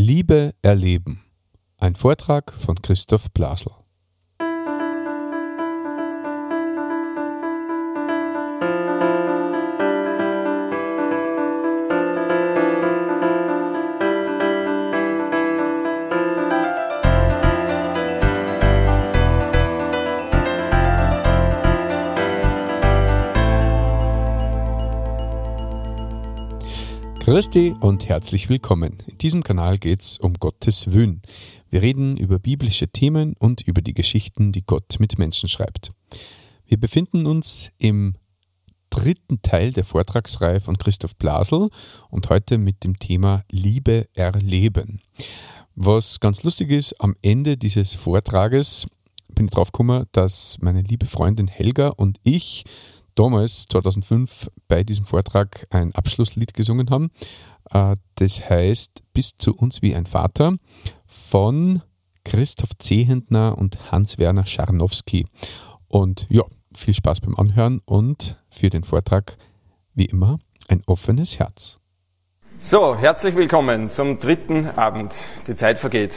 Liebe erleben. Ein Vortrag von Christoph Blasel. Christi und herzlich willkommen. In diesem Kanal geht es um Gottes Wün. Wir reden über biblische Themen und über die Geschichten, die Gott mit Menschen schreibt. Wir befinden uns im dritten Teil der Vortragsreihe von Christoph Blasel und heute mit dem Thema Liebe erleben. Was ganz lustig ist, am Ende dieses Vortrages bin ich drauf gekommen, dass meine liebe Freundin Helga und ich damals, 2005, bei diesem Vortrag ein Abschlusslied gesungen haben. Äh, das heißt Bis zu uns wie ein Vater von Christoph Zehentner und Hans-Werner Scharnowski. Und ja, viel Spaß beim Anhören und für den Vortrag wie immer ein offenes Herz. So, herzlich willkommen zum dritten Abend. Die Zeit vergeht.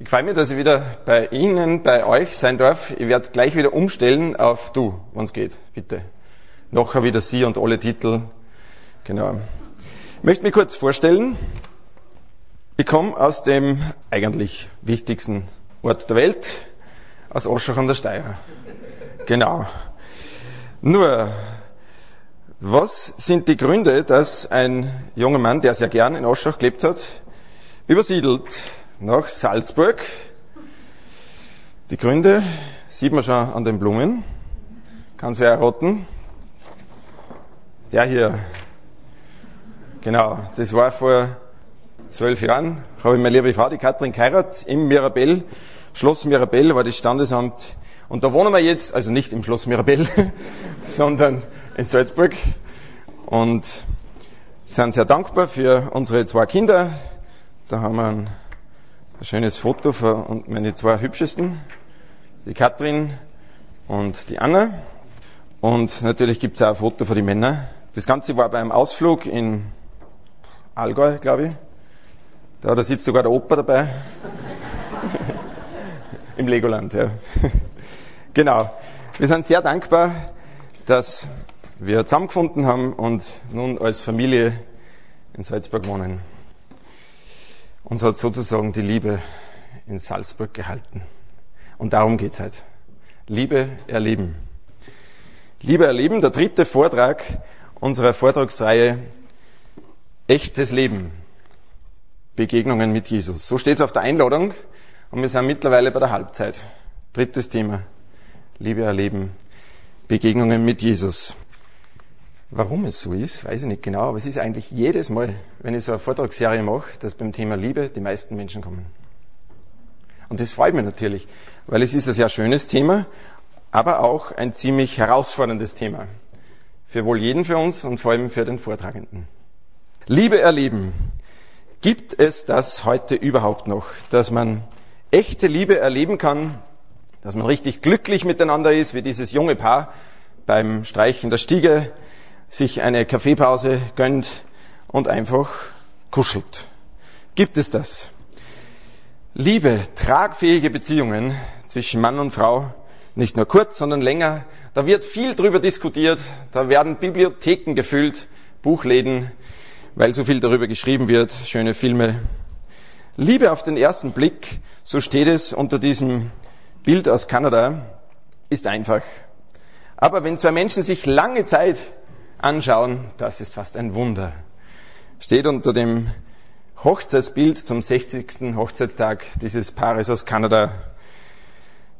Ich freue mich, dass ich wieder bei Ihnen, bei euch sein darf. Ich werde gleich wieder umstellen auf du, wenn es geht, bitte. Nachher wieder Sie und alle Titel. Genau. Ich möchte mich kurz vorstellen. Ich komme aus dem eigentlich wichtigsten Ort der Welt, aus Oschach an der Steier. Genau. Nur, was sind die Gründe, dass ein junger Mann, der sehr gern in Oschach gelebt hat, übersiedelt nach Salzburg. Die Gründe sieht man schon an den Blumen. Kann wer erraten? Der hier. Genau, das war vor zwölf Jahren. Habe ich meine liebe Frau, die Katrin, geheiratet im Mirabell. Schloss Mirabell war das Standesamt. Und da wohnen wir jetzt, also nicht im Schloss Mirabell, sondern in Salzburg. Und sind sehr dankbar für unsere zwei Kinder. Da haben wir einen ein schönes Foto von meine zwei hübschesten, die Katrin und die Anna. Und natürlich gibt es auch ein Foto von den Männern. Das Ganze war beim Ausflug in Allgäu, glaube ich. Da, da sitzt sogar der Opa dabei. Im Legoland, ja. genau. Wir sind sehr dankbar, dass wir zusammengefunden haben und nun als Familie in Salzburg wohnen. Uns hat sozusagen die Liebe in Salzburg gehalten. Und darum geht's halt. Liebe erleben. Liebe erleben, der dritte Vortrag unserer Vortragsreihe Echtes Leben. Begegnungen mit Jesus. So steht's auf der Einladung und wir sind mittlerweile bei der Halbzeit. Drittes Thema. Liebe erleben. Begegnungen mit Jesus. Warum es so ist, weiß ich nicht genau, aber es ist eigentlich jedes Mal, wenn ich so eine Vortragsserie mache, dass beim Thema Liebe die meisten Menschen kommen. Und das freut mich natürlich, weil es ist ein sehr schönes Thema, aber auch ein ziemlich herausforderndes Thema. Für wohl jeden für uns und vor allem für den Vortragenden. Liebe erleben. Gibt es das heute überhaupt noch, dass man echte Liebe erleben kann, dass man richtig glücklich miteinander ist, wie dieses junge Paar beim Streichen der Stiege, sich eine Kaffeepause gönnt und einfach kuschelt. Gibt es das? Liebe, tragfähige Beziehungen zwischen Mann und Frau, nicht nur kurz, sondern länger, da wird viel drüber diskutiert, da werden Bibliotheken gefüllt, Buchläden, weil so viel darüber geschrieben wird, schöne Filme. Liebe auf den ersten Blick, so steht es unter diesem Bild aus Kanada, ist einfach. Aber wenn zwei Menschen sich lange Zeit anschauen, das ist fast ein Wunder. Steht unter dem Hochzeitsbild zum 60. Hochzeitstag dieses Paares aus Kanada.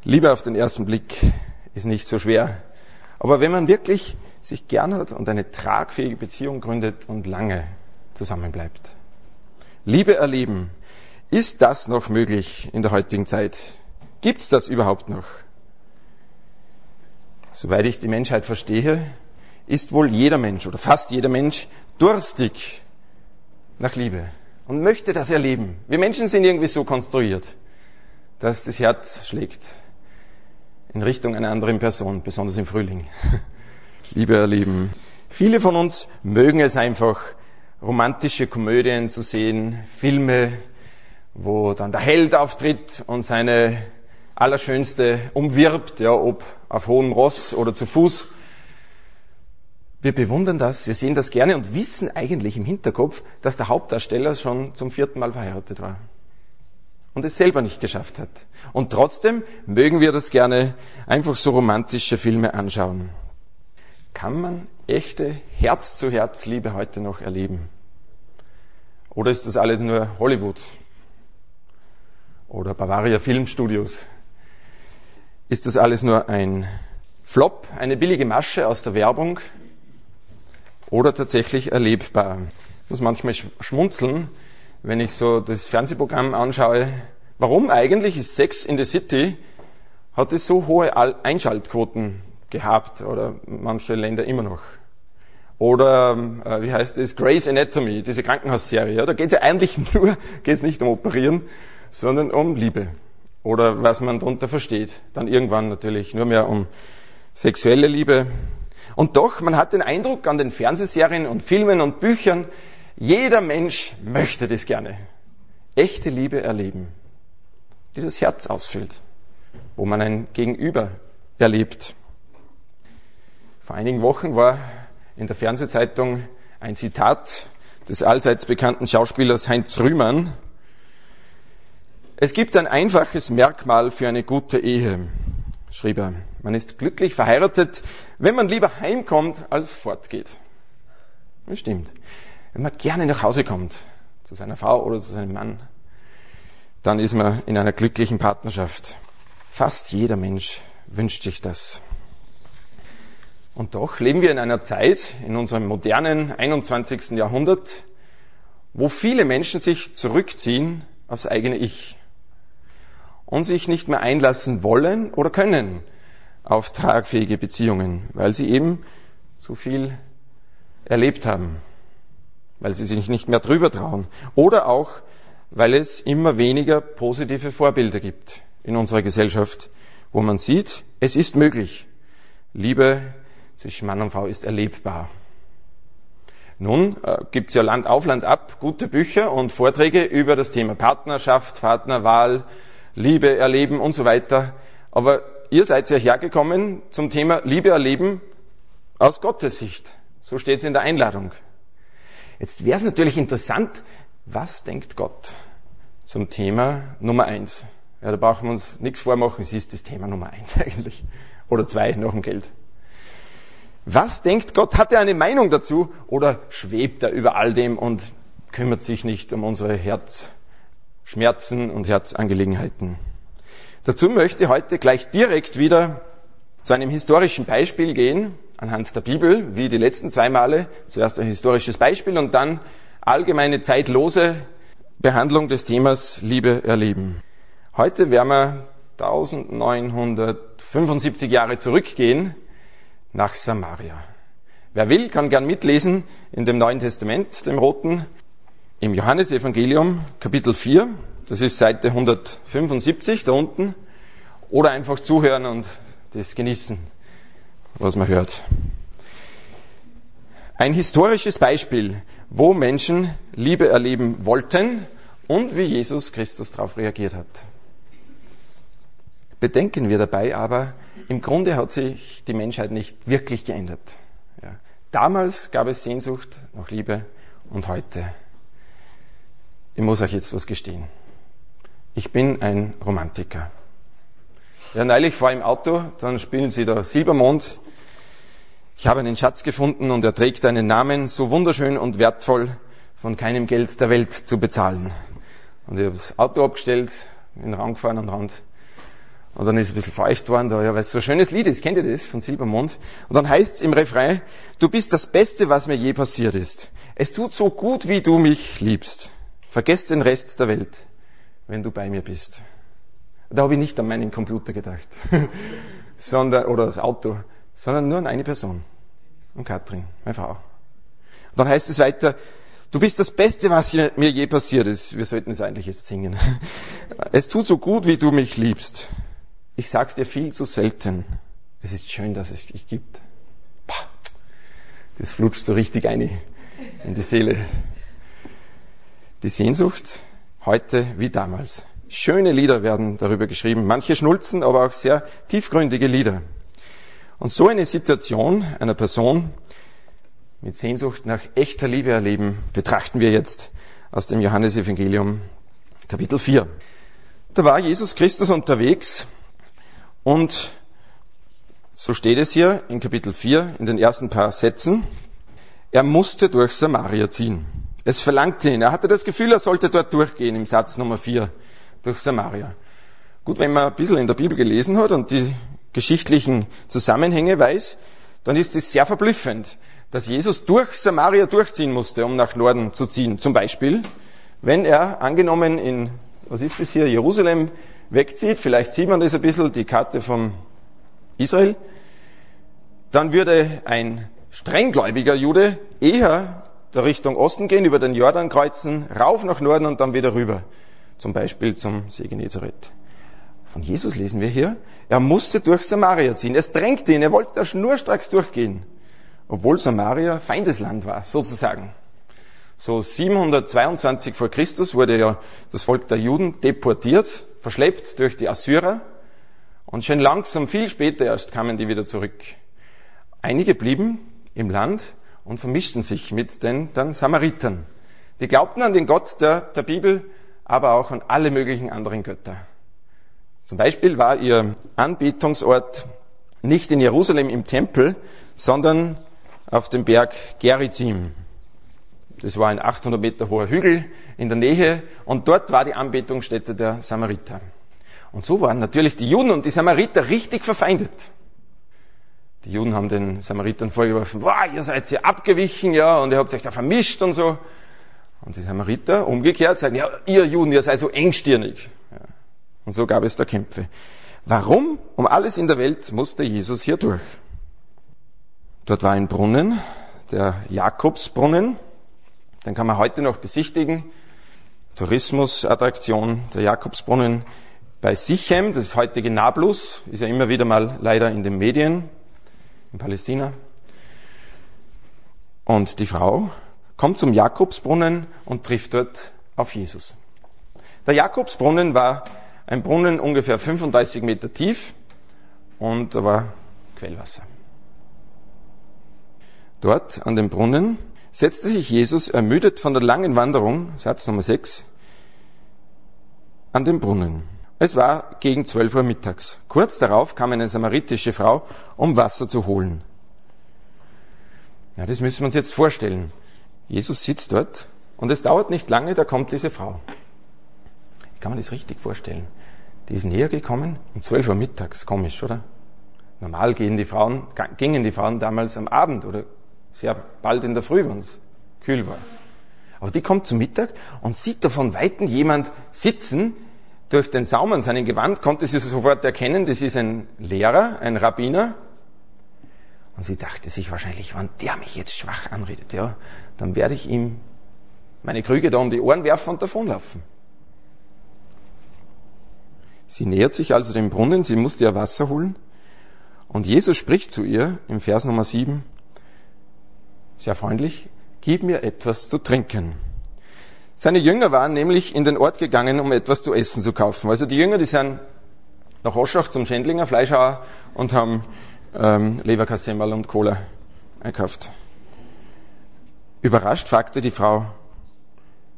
Liebe auf den ersten Blick ist nicht so schwer. Aber wenn man wirklich sich gern hat und eine tragfähige Beziehung gründet und lange zusammenbleibt. Liebe erleben. Ist das noch möglich in der heutigen Zeit? Gibt's das überhaupt noch? Soweit ich die Menschheit verstehe, ist wohl jeder Mensch oder fast jeder Mensch durstig nach Liebe und möchte das erleben. Wir Menschen sind irgendwie so konstruiert, dass das Herz schlägt in Richtung einer anderen Person, besonders im Frühling. Liebe erleben. Viele von uns mögen es einfach, romantische Komödien zu sehen, Filme, wo dann der Held auftritt und seine Allerschönste umwirbt, ja, ob auf hohem Ross oder zu Fuß. Wir bewundern das, wir sehen das gerne und wissen eigentlich im Hinterkopf, dass der Hauptdarsteller schon zum vierten Mal verheiratet war und es selber nicht geschafft hat. Und trotzdem mögen wir das gerne einfach so romantische Filme anschauen. Kann man echte Herz-zu-Herz-Liebe heute noch erleben? Oder ist das alles nur Hollywood? Oder Bavaria Filmstudios? Ist das alles nur ein Flop, eine billige Masche aus der Werbung? Oder tatsächlich erlebbar? Ich muss manchmal schmunzeln, wenn ich so das Fernsehprogramm anschaue, warum eigentlich ist Sex in the City, hat es so hohe Einschaltquoten gehabt oder manche Länder immer noch. Oder äh, wie heißt es, Grey's Anatomy, diese Krankenhausserie. Ja, da geht es ja eigentlich nur, geht es nicht um Operieren, sondern um Liebe. Oder was man darunter versteht. Dann irgendwann natürlich nur mehr um sexuelle Liebe. Und doch, man hat den Eindruck an den Fernsehserien und Filmen und Büchern, jeder Mensch möchte das gerne. Echte Liebe erleben, die das Herz ausfüllt, wo man ein Gegenüber erlebt. Vor einigen Wochen war in der Fernsehzeitung ein Zitat des allseits bekannten Schauspielers Heinz Rühmann. Es gibt ein einfaches Merkmal für eine gute Ehe, schrieb er. Man ist glücklich verheiratet, wenn man lieber heimkommt, als fortgeht. Das stimmt wenn man gerne nach Hause kommt, zu seiner Frau oder zu seinem Mann, dann ist man in einer glücklichen Partnerschaft. Fast jeder Mensch wünscht sich das. Und doch leben wir in einer Zeit, in unserem modernen 21. Jahrhundert, wo viele Menschen sich zurückziehen aufs eigene Ich und sich nicht mehr einlassen wollen oder können auf tragfähige Beziehungen, weil sie eben zu viel erlebt haben weil sie sich nicht mehr drüber trauen. Oder auch, weil es immer weniger positive Vorbilder gibt in unserer Gesellschaft, wo man sieht, es ist möglich. Liebe zwischen Mann und Frau ist erlebbar. Nun äh, gibt es ja Land auf, Land ab gute Bücher und Vorträge über das Thema Partnerschaft, Partnerwahl, Liebe erleben und so weiter. Aber ihr seid ja hergekommen zum Thema Liebe erleben aus Gottes Sicht. So steht es in der Einladung. Jetzt wäre es natürlich interessant, was denkt Gott zum Thema Nummer eins? Ja, da brauchen wir uns nichts vormachen, es ist das Thema Nummer eins eigentlich. Oder zwei nach dem Geld. Was denkt Gott? Hat er eine Meinung dazu oder schwebt er über all dem und kümmert sich nicht um unsere Herzschmerzen und Herzangelegenheiten? Dazu möchte ich heute gleich direkt wieder zu einem historischen Beispiel gehen, anhand der Bibel, wie die letzten zwei Male. Zuerst ein historisches Beispiel und dann allgemeine zeitlose Behandlung des Themas Liebe erleben. Heute werden wir 1975 Jahre zurückgehen nach Samaria. Wer will, kann gern mitlesen in dem Neuen Testament, dem Roten, im Johannesevangelium, Kapitel 4. Das ist Seite 175 da unten. Oder einfach zuhören und das genießen was man hört. Ein historisches Beispiel, wo Menschen Liebe erleben wollten und wie Jesus Christus darauf reagiert hat. Bedenken wir dabei aber, im Grunde hat sich die Menschheit nicht wirklich geändert. Ja. Damals gab es Sehnsucht nach Liebe und heute. Ich muss euch jetzt was gestehen. Ich bin ein Romantiker. Ja, neulich war im Auto, dann spielen sie da Silbermond. Ich habe einen Schatz gefunden und er trägt einen Namen, so wunderschön und wertvoll, von keinem Geld der Welt zu bezahlen. Und ich habe das Auto abgestellt, in den Raum gefahren den Rand. Und dann ist es ein bisschen feucht worden, da, ja, weil es so ein schönes Lied ist, kennt ihr das, von Silbermond? Und dann heißt es im Refrain, du bist das Beste, was mir je passiert ist. Es tut so gut, wie du mich liebst. Vergesst den Rest der Welt, wenn du bei mir bist. Da habe ich nicht an meinen Computer gedacht, sondern, oder das Auto, sondern nur an eine Person. Und Katrin, meine Frau. Und dann heißt es weiter, du bist das Beste, was mir je passiert ist. Wir sollten es eigentlich jetzt singen. Es tut so gut, wie du mich liebst. Ich sag's dir viel zu selten. Es ist schön, dass es dich gibt. Das flutscht so richtig ein in die Seele. Die Sehnsucht heute wie damals. Schöne Lieder werden darüber geschrieben, manche schnulzen, aber auch sehr tiefgründige Lieder. Und so eine Situation einer Person mit Sehnsucht nach echter Liebe erleben, betrachten wir jetzt aus dem Johannesevangelium Kapitel 4. Da war Jesus Christus unterwegs und so steht es hier in Kapitel 4 in den ersten paar Sätzen, er musste durch Samaria ziehen. Es verlangte ihn. Er hatte das Gefühl, er sollte dort durchgehen im Satz Nummer 4 durch Samaria. Gut, wenn man ein bisschen in der Bibel gelesen hat und die geschichtlichen Zusammenhänge weiß, dann ist es sehr verblüffend, dass Jesus durch Samaria durchziehen musste, um nach Norden zu ziehen. Zum Beispiel, wenn er angenommen in, was ist das hier, Jerusalem wegzieht, vielleicht sieht man das ein bisschen, die Karte von Israel, dann würde ein strenggläubiger Jude eher der Richtung Osten gehen, über den Jordan kreuzen, rauf nach Norden und dann wieder rüber. Zum Beispiel zum See Genezareth. Von Jesus lesen wir hier, er musste durch Samaria ziehen. Es drängte ihn, er wollte da schnurstracks durchgehen. Obwohl Samaria Feindesland war, sozusagen. So 722 vor Christus wurde ja das Volk der Juden deportiert, verschleppt durch die Assyrer. Und schon langsam, viel später erst kamen die wieder zurück. Einige blieben im Land und vermischten sich mit den dann Samaritern. Die glaubten an den Gott der, der Bibel, aber auch an alle möglichen anderen Götter. Zum Beispiel war ihr Anbetungsort nicht in Jerusalem im Tempel, sondern auf dem Berg Gerizim. Das war ein 800 Meter hoher Hügel in der Nähe und dort war die Anbetungsstätte der Samariter. Und so waren natürlich die Juden und die Samariter richtig verfeindet. Die Juden haben den Samaritern vorgeworfen, wow, ihr seid ja abgewichen, ja, und ihr habt euch da vermischt und so. Und die Samariter umgekehrt sagen, ja, ihr Juden, ihr seid so engstirnig. Ja. Und so gab es da Kämpfe. Warum? Um alles in der Welt musste Jesus hier durch. Dort war ein Brunnen, der Jakobsbrunnen. Den kann man heute noch besichtigen. Tourismusattraktion, der Jakobsbrunnen bei Sichem, das heutige Nablus, ist ja immer wieder mal leider in den Medien in Palästina. Und die Frau kommt zum Jakobsbrunnen und trifft dort auf Jesus. Der Jakobsbrunnen war ein Brunnen ungefähr 35 Meter tief und da war Quellwasser. Dort an dem Brunnen setzte sich Jesus, ermüdet von der langen Wanderung, Satz Nummer 6, an den Brunnen. Es war gegen 12 Uhr mittags. Kurz darauf kam eine samaritische Frau, um Wasser zu holen. Ja, das müssen wir uns jetzt vorstellen. Jesus sitzt dort und es dauert nicht lange, da kommt diese Frau. Ich kann man das richtig vorstellen. Die ist näher gekommen um 12 Uhr mittags. Komisch, oder? Normal gehen die Frauen, gingen die Frauen damals am Abend oder sehr bald in der Früh, wenn es kühl war. Aber die kommt zum Mittag und sieht da von Weitem jemand sitzen, durch den Saum an seinem Gewand konnte sie sofort erkennen, das ist ein Lehrer, ein Rabbiner. Und sie dachte sich wahrscheinlich, wenn der mich jetzt schwach anredet, ja, dann werde ich ihm meine Krüge da um die Ohren werfen und davonlaufen. Sie nähert sich also dem Brunnen, sie musste ja Wasser holen. Und Jesus spricht zu ihr im Vers Nummer 7, sehr freundlich, gib mir etwas zu trinken. Seine Jünger waren nämlich in den Ort gegangen, um etwas zu essen zu kaufen. Also die Jünger, die sind nach Oschach zum Schändlinger Fleischhauer und haben ähm, Leberkassemmerl und Cola einkauft. Überrascht fragte die Frau,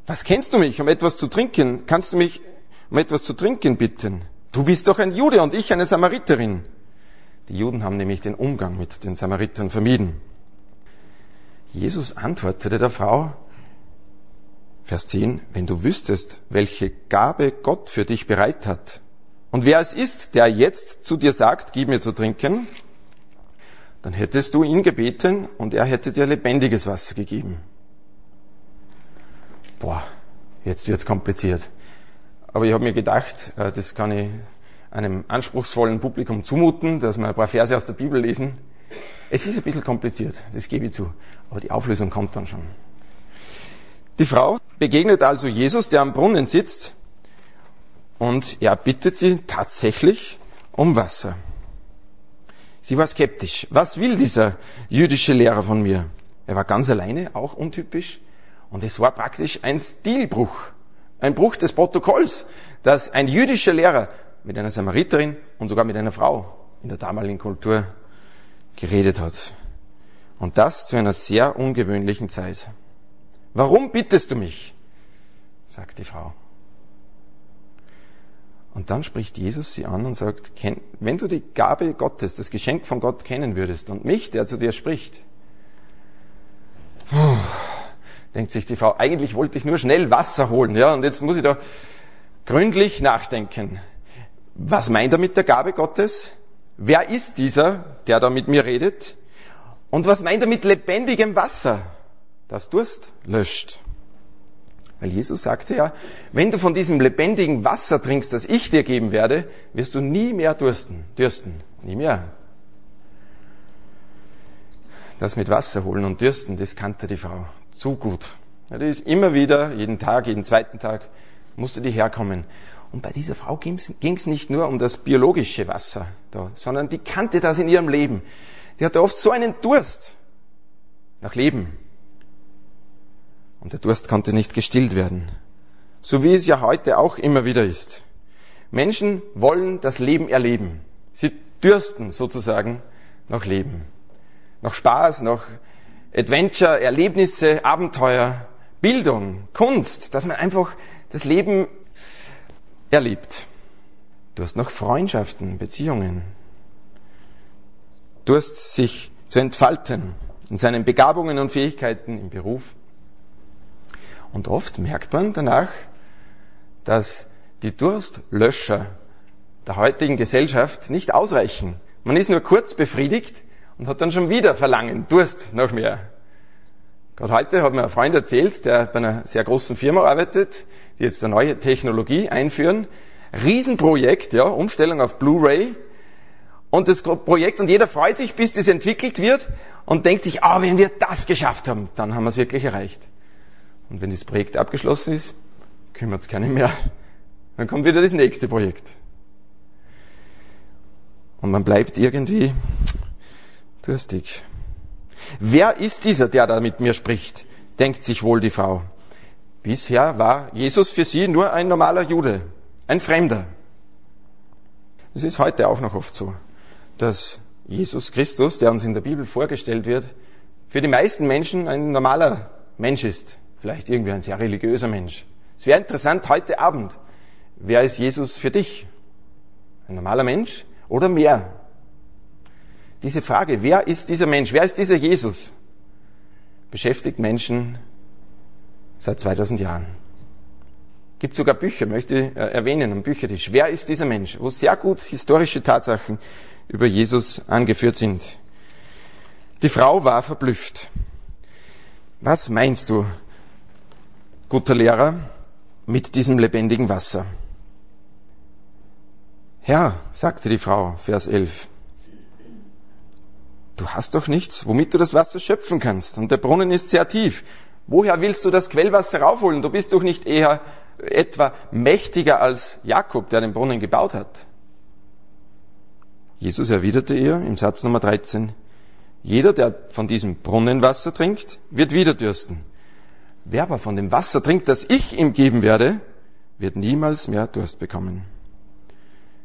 was kennst du mich, um etwas zu trinken? Kannst du mich um etwas zu trinken bitten? Du bist doch ein Jude und ich eine Samariterin. Die Juden haben nämlich den Umgang mit den Samaritern vermieden. Jesus antwortete der Frau, Vers 10, wenn du wüsstest, welche Gabe Gott für dich bereit hat und wer es ist, der jetzt zu dir sagt, gib mir zu trinken, dann hättest du ihn gebeten und er hätte dir lebendiges Wasser gegeben. Boah, jetzt wird's kompliziert. Aber ich habe mir gedacht, äh, das kann ich einem anspruchsvollen Publikum zumuten, dass wir ein paar Verse aus der Bibel lesen. Es ist ein bisschen kompliziert, das gebe ich zu. Aber die Auflösung kommt dann schon. Die Frau begegnet also Jesus, der am Brunnen sitzt, und er bittet sie tatsächlich um Wasser. Sie war skeptisch. Was will dieser jüdische Lehrer von mir? Er war ganz alleine, auch untypisch. Und es war praktisch ein Stilbruch, ein Bruch des Protokolls, dass ein jüdischer Lehrer mit einer Samariterin und sogar mit einer Frau in der damaligen Kultur geredet hat. Und das zu einer sehr ungewöhnlichen Zeit. Warum bittest du mich? sagt die Frau. Und dann spricht Jesus sie an und sagt, wenn du die Gabe Gottes, das Geschenk von Gott kennen würdest und mich, der zu dir spricht, denkt sich die Frau, eigentlich wollte ich nur schnell Wasser holen, ja, und jetzt muss ich da gründlich nachdenken. Was meint er mit der Gabe Gottes? Wer ist dieser, der da mit mir redet? Und was meint er mit lebendigem Wasser, das Durst löscht? Weil Jesus sagte ja, wenn du von diesem lebendigen Wasser trinkst, das ich dir geben werde, wirst du nie mehr dursten, dürsten, nie mehr. Das mit Wasser holen und dürsten, das kannte die Frau zu gut. Ja, die ist immer wieder, jeden Tag, jeden zweiten Tag, musste die herkommen. Und bei dieser Frau ging es nicht nur um das biologische Wasser, da, sondern die kannte das in ihrem Leben. Die hatte oft so einen Durst nach Leben, und der Durst konnte nicht gestillt werden. So wie es ja heute auch immer wieder ist. Menschen wollen das Leben erleben. Sie dürsten sozusagen nach Leben. Nach Spaß, nach Adventure, Erlebnisse, Abenteuer, Bildung, Kunst, dass man einfach das Leben erlebt. Durst nach Freundschaften, Beziehungen. Durst sich zu entfalten in seinen Begabungen und Fähigkeiten im Beruf, und oft merkt man danach, dass die Durstlöscher der heutigen Gesellschaft nicht ausreichen. Man ist nur kurz befriedigt und hat dann schon wieder Verlangen, Durst noch mehr. Gerade heute hat mir ein Freund erzählt, der bei einer sehr großen Firma arbeitet, die jetzt eine neue Technologie einführen. Riesenprojekt, ja, Umstellung auf Blu-ray. Und das Projekt, und jeder freut sich, bis das entwickelt wird und denkt sich, ah, wenn wir das geschafft haben, dann haben wir es wirklich erreicht. Und wenn das Projekt abgeschlossen ist, kümmert es keinen mehr. Dann kommt wieder das nächste Projekt. Und man bleibt irgendwie durstig. Wer ist dieser, der da mit mir spricht? denkt sich wohl die Frau. Bisher war Jesus für sie nur ein normaler Jude, ein Fremder. Es ist heute auch noch oft so, dass Jesus Christus, der uns in der Bibel vorgestellt wird, für die meisten Menschen ein normaler Mensch ist, Vielleicht irgendwie ein sehr religiöser Mensch. Es wäre interessant heute Abend. Wer ist Jesus für dich? Ein normaler Mensch oder mehr? Diese Frage, wer ist dieser Mensch? Wer ist dieser Jesus? Beschäftigt Menschen seit 2000 Jahren. Gibt sogar Bücher, möchte ich äh, erwähnen, am Büchertisch. Wer ist dieser Mensch? Wo sehr gut historische Tatsachen über Jesus angeführt sind. Die Frau war verblüfft. Was meinst du, guter Lehrer, mit diesem lebendigen Wasser. Herr, sagte die Frau, Vers 11, du hast doch nichts, womit du das Wasser schöpfen kannst, und der Brunnen ist sehr tief. Woher willst du das Quellwasser raufholen? Du bist doch nicht eher etwa mächtiger als Jakob, der den Brunnen gebaut hat. Jesus erwiderte ihr im Satz Nummer 13, jeder, der von diesem Brunnenwasser trinkt, wird wieder dürsten. Wer aber von dem Wasser trinkt, das ich ihm geben werde, wird niemals mehr Durst bekommen.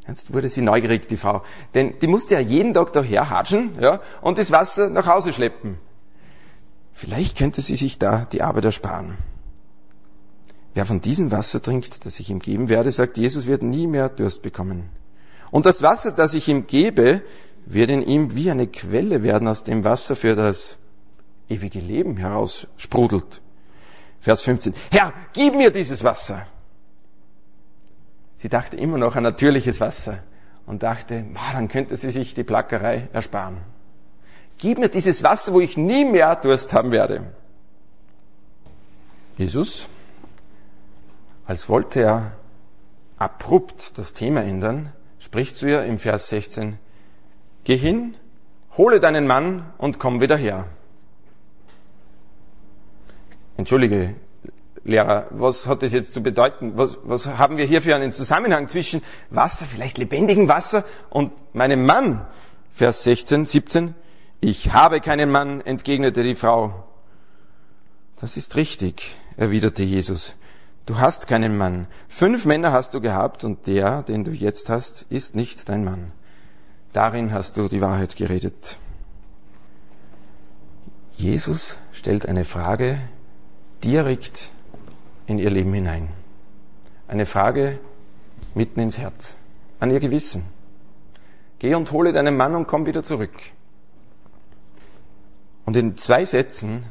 Jetzt wurde sie neugierig, die Frau. Denn die musste ja jeden Tag daher hatschen ja, und das Wasser nach Hause schleppen. Vielleicht könnte sie sich da die Arbeit ersparen. Wer von diesem Wasser trinkt, das ich ihm geben werde, sagt Jesus, wird nie mehr Durst bekommen. Und das Wasser, das ich ihm gebe, wird in ihm wie eine Quelle werden, aus dem Wasser für das ewige Leben heraus sprudelt. Vers 15. Herr, gib mir dieses Wasser. Sie dachte immer noch an natürliches Wasser und dachte, dann könnte sie sich die Plackerei ersparen. Gib mir dieses Wasser, wo ich nie mehr Durst haben werde. Jesus, als wollte er abrupt das Thema ändern, spricht zu ihr im Vers 16, Geh hin, hole deinen Mann und komm wieder her. Entschuldige, Lehrer, was hat das jetzt zu bedeuten? Was, was haben wir hier für einen Zusammenhang zwischen Wasser, vielleicht lebendigem Wasser und meinem Mann? Vers 16, 17. Ich habe keinen Mann, entgegnete die Frau. Das ist richtig, erwiderte Jesus. Du hast keinen Mann. Fünf Männer hast du gehabt und der, den du jetzt hast, ist nicht dein Mann. Darin hast du die Wahrheit geredet. Jesus stellt eine Frage direkt in ihr Leben hinein. Eine Frage mitten ins Herz, an ihr Gewissen. Geh und hole deinen Mann und komm wieder zurück. Und in zwei Sätzen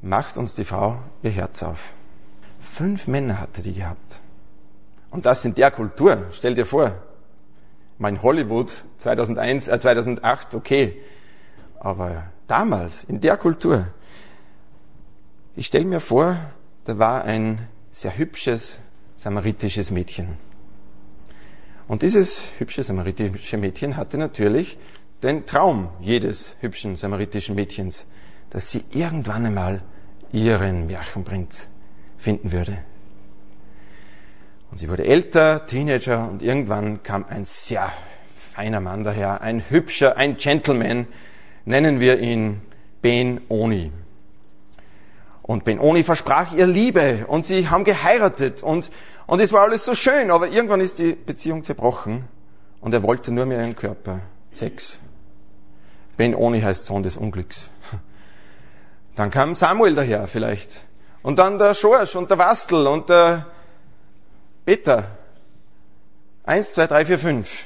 macht uns die Frau ihr Herz auf. Fünf Männer hatte die gehabt. Und das in der Kultur. Stell dir vor. Mein Hollywood 2001, äh 2008, okay. Aber damals, in der Kultur. Ich stelle mir vor, da war ein sehr hübsches samaritisches Mädchen. Und dieses hübsche samaritische Mädchen hatte natürlich den Traum jedes hübschen samaritischen Mädchens, dass sie irgendwann einmal ihren Märchenprinz finden würde. Und sie wurde älter, Teenager und irgendwann kam ein sehr feiner Mann daher, ein hübscher, ein Gentleman, nennen wir ihn Ben Oni. Und Ben Oni versprach ihr Liebe und sie haben geheiratet und, und es war alles so schön, aber irgendwann ist die Beziehung zerbrochen und er wollte nur mehr ihren Körper. Sex. Ben Oni heißt Sohn des Unglücks. Dann kam Samuel daher vielleicht. Und dann der Schorsch und der Wastel und der Peter. Eins, zwei, drei, vier, fünf.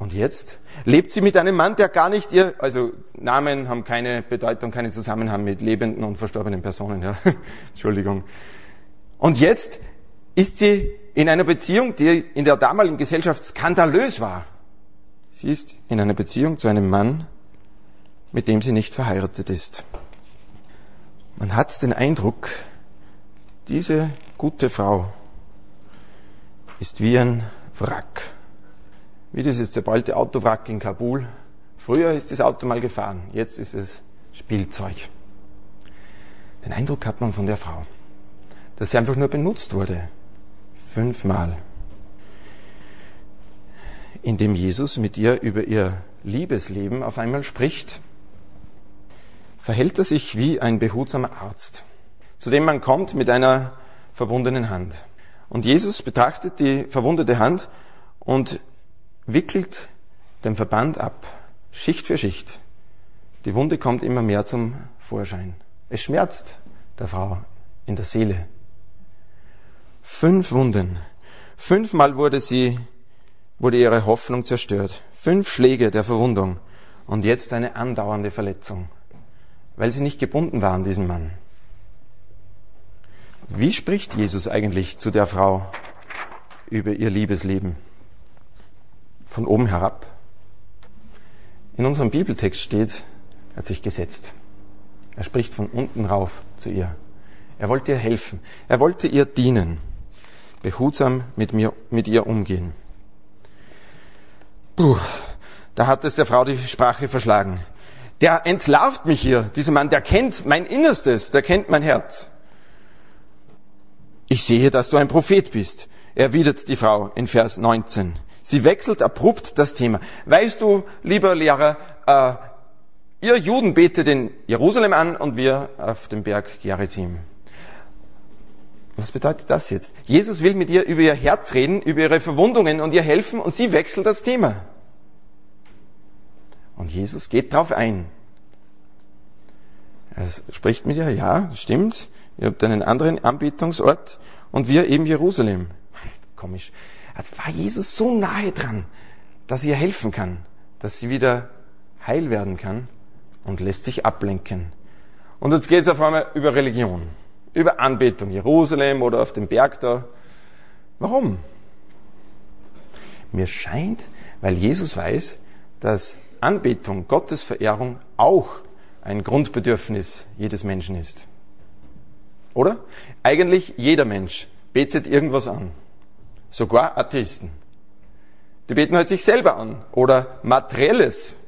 Und jetzt lebt sie mit einem Mann, der gar nicht ihr, also Namen haben keine Bedeutung, keinen Zusammenhang mit lebenden und verstorbenen Personen, ja. Entschuldigung. Und jetzt ist sie in einer Beziehung, die in der damaligen Gesellschaft skandalös war. Sie ist in einer Beziehung zu einem Mann, mit dem sie nicht verheiratet ist. Man hat den Eindruck, diese gute Frau ist wie ein Wrack. Wie dieses zerballte Autowrack in Kabul. Früher ist das Auto mal gefahren, jetzt ist es Spielzeug. Den Eindruck hat man von der Frau, dass sie einfach nur benutzt wurde. Fünfmal. Indem Jesus mit ihr über ihr Liebesleben auf einmal spricht, verhält er sich wie ein behutsamer Arzt, zu dem man kommt mit einer verbundenen Hand. Und Jesus betrachtet die verwundete Hand und wickelt den Verband ab, Schicht für Schicht. Die Wunde kommt immer mehr zum Vorschein. Es schmerzt der Frau in der Seele. Fünf Wunden. Fünfmal wurde sie, wurde ihre Hoffnung zerstört. Fünf Schläge der Verwundung. Und jetzt eine andauernde Verletzung weil sie nicht gebunden war an diesen Mann. Wie spricht Jesus eigentlich zu der Frau über ihr Liebesleben? Von oben herab. In unserem Bibeltext steht, er hat sich gesetzt. Er spricht von unten rauf zu ihr. Er wollte ihr helfen. Er wollte ihr dienen. Behutsam mit, mir, mit ihr umgehen. Puh, da hat es der Frau die Sprache verschlagen der entlarvt mich hier. Dieser Mann, der kennt mein Innerstes, der kennt mein Herz. Ich sehe, dass du ein Prophet bist, erwidert die Frau in Vers 19. Sie wechselt abrupt das Thema. Weißt du, lieber Lehrer, äh, ihr Juden betet in Jerusalem an und wir auf dem Berg Gerizim. Was bedeutet das jetzt? Jesus will mit ihr über ihr Herz reden, über ihre Verwundungen und ihr helfen und sie wechselt das Thema. Und Jesus geht darauf ein. Er spricht mit ihr, ja, stimmt, ihr habt einen anderen Anbetungsort und wir eben Jerusalem. Komisch. Jetzt war Jesus so nahe dran, dass ihr helfen kann, dass sie wieder heil werden kann und lässt sich ablenken. Und jetzt geht es auf einmal über Religion, über Anbetung, Jerusalem oder auf dem Berg da. Warum? Mir scheint, weil Jesus weiß, dass Anbetung, Gottesverehrung auch ein Grundbedürfnis jedes Menschen ist. Oder? Eigentlich jeder Mensch betet irgendwas an. Sogar Atheisten. Die beten halt sich selber an. Oder Materielles.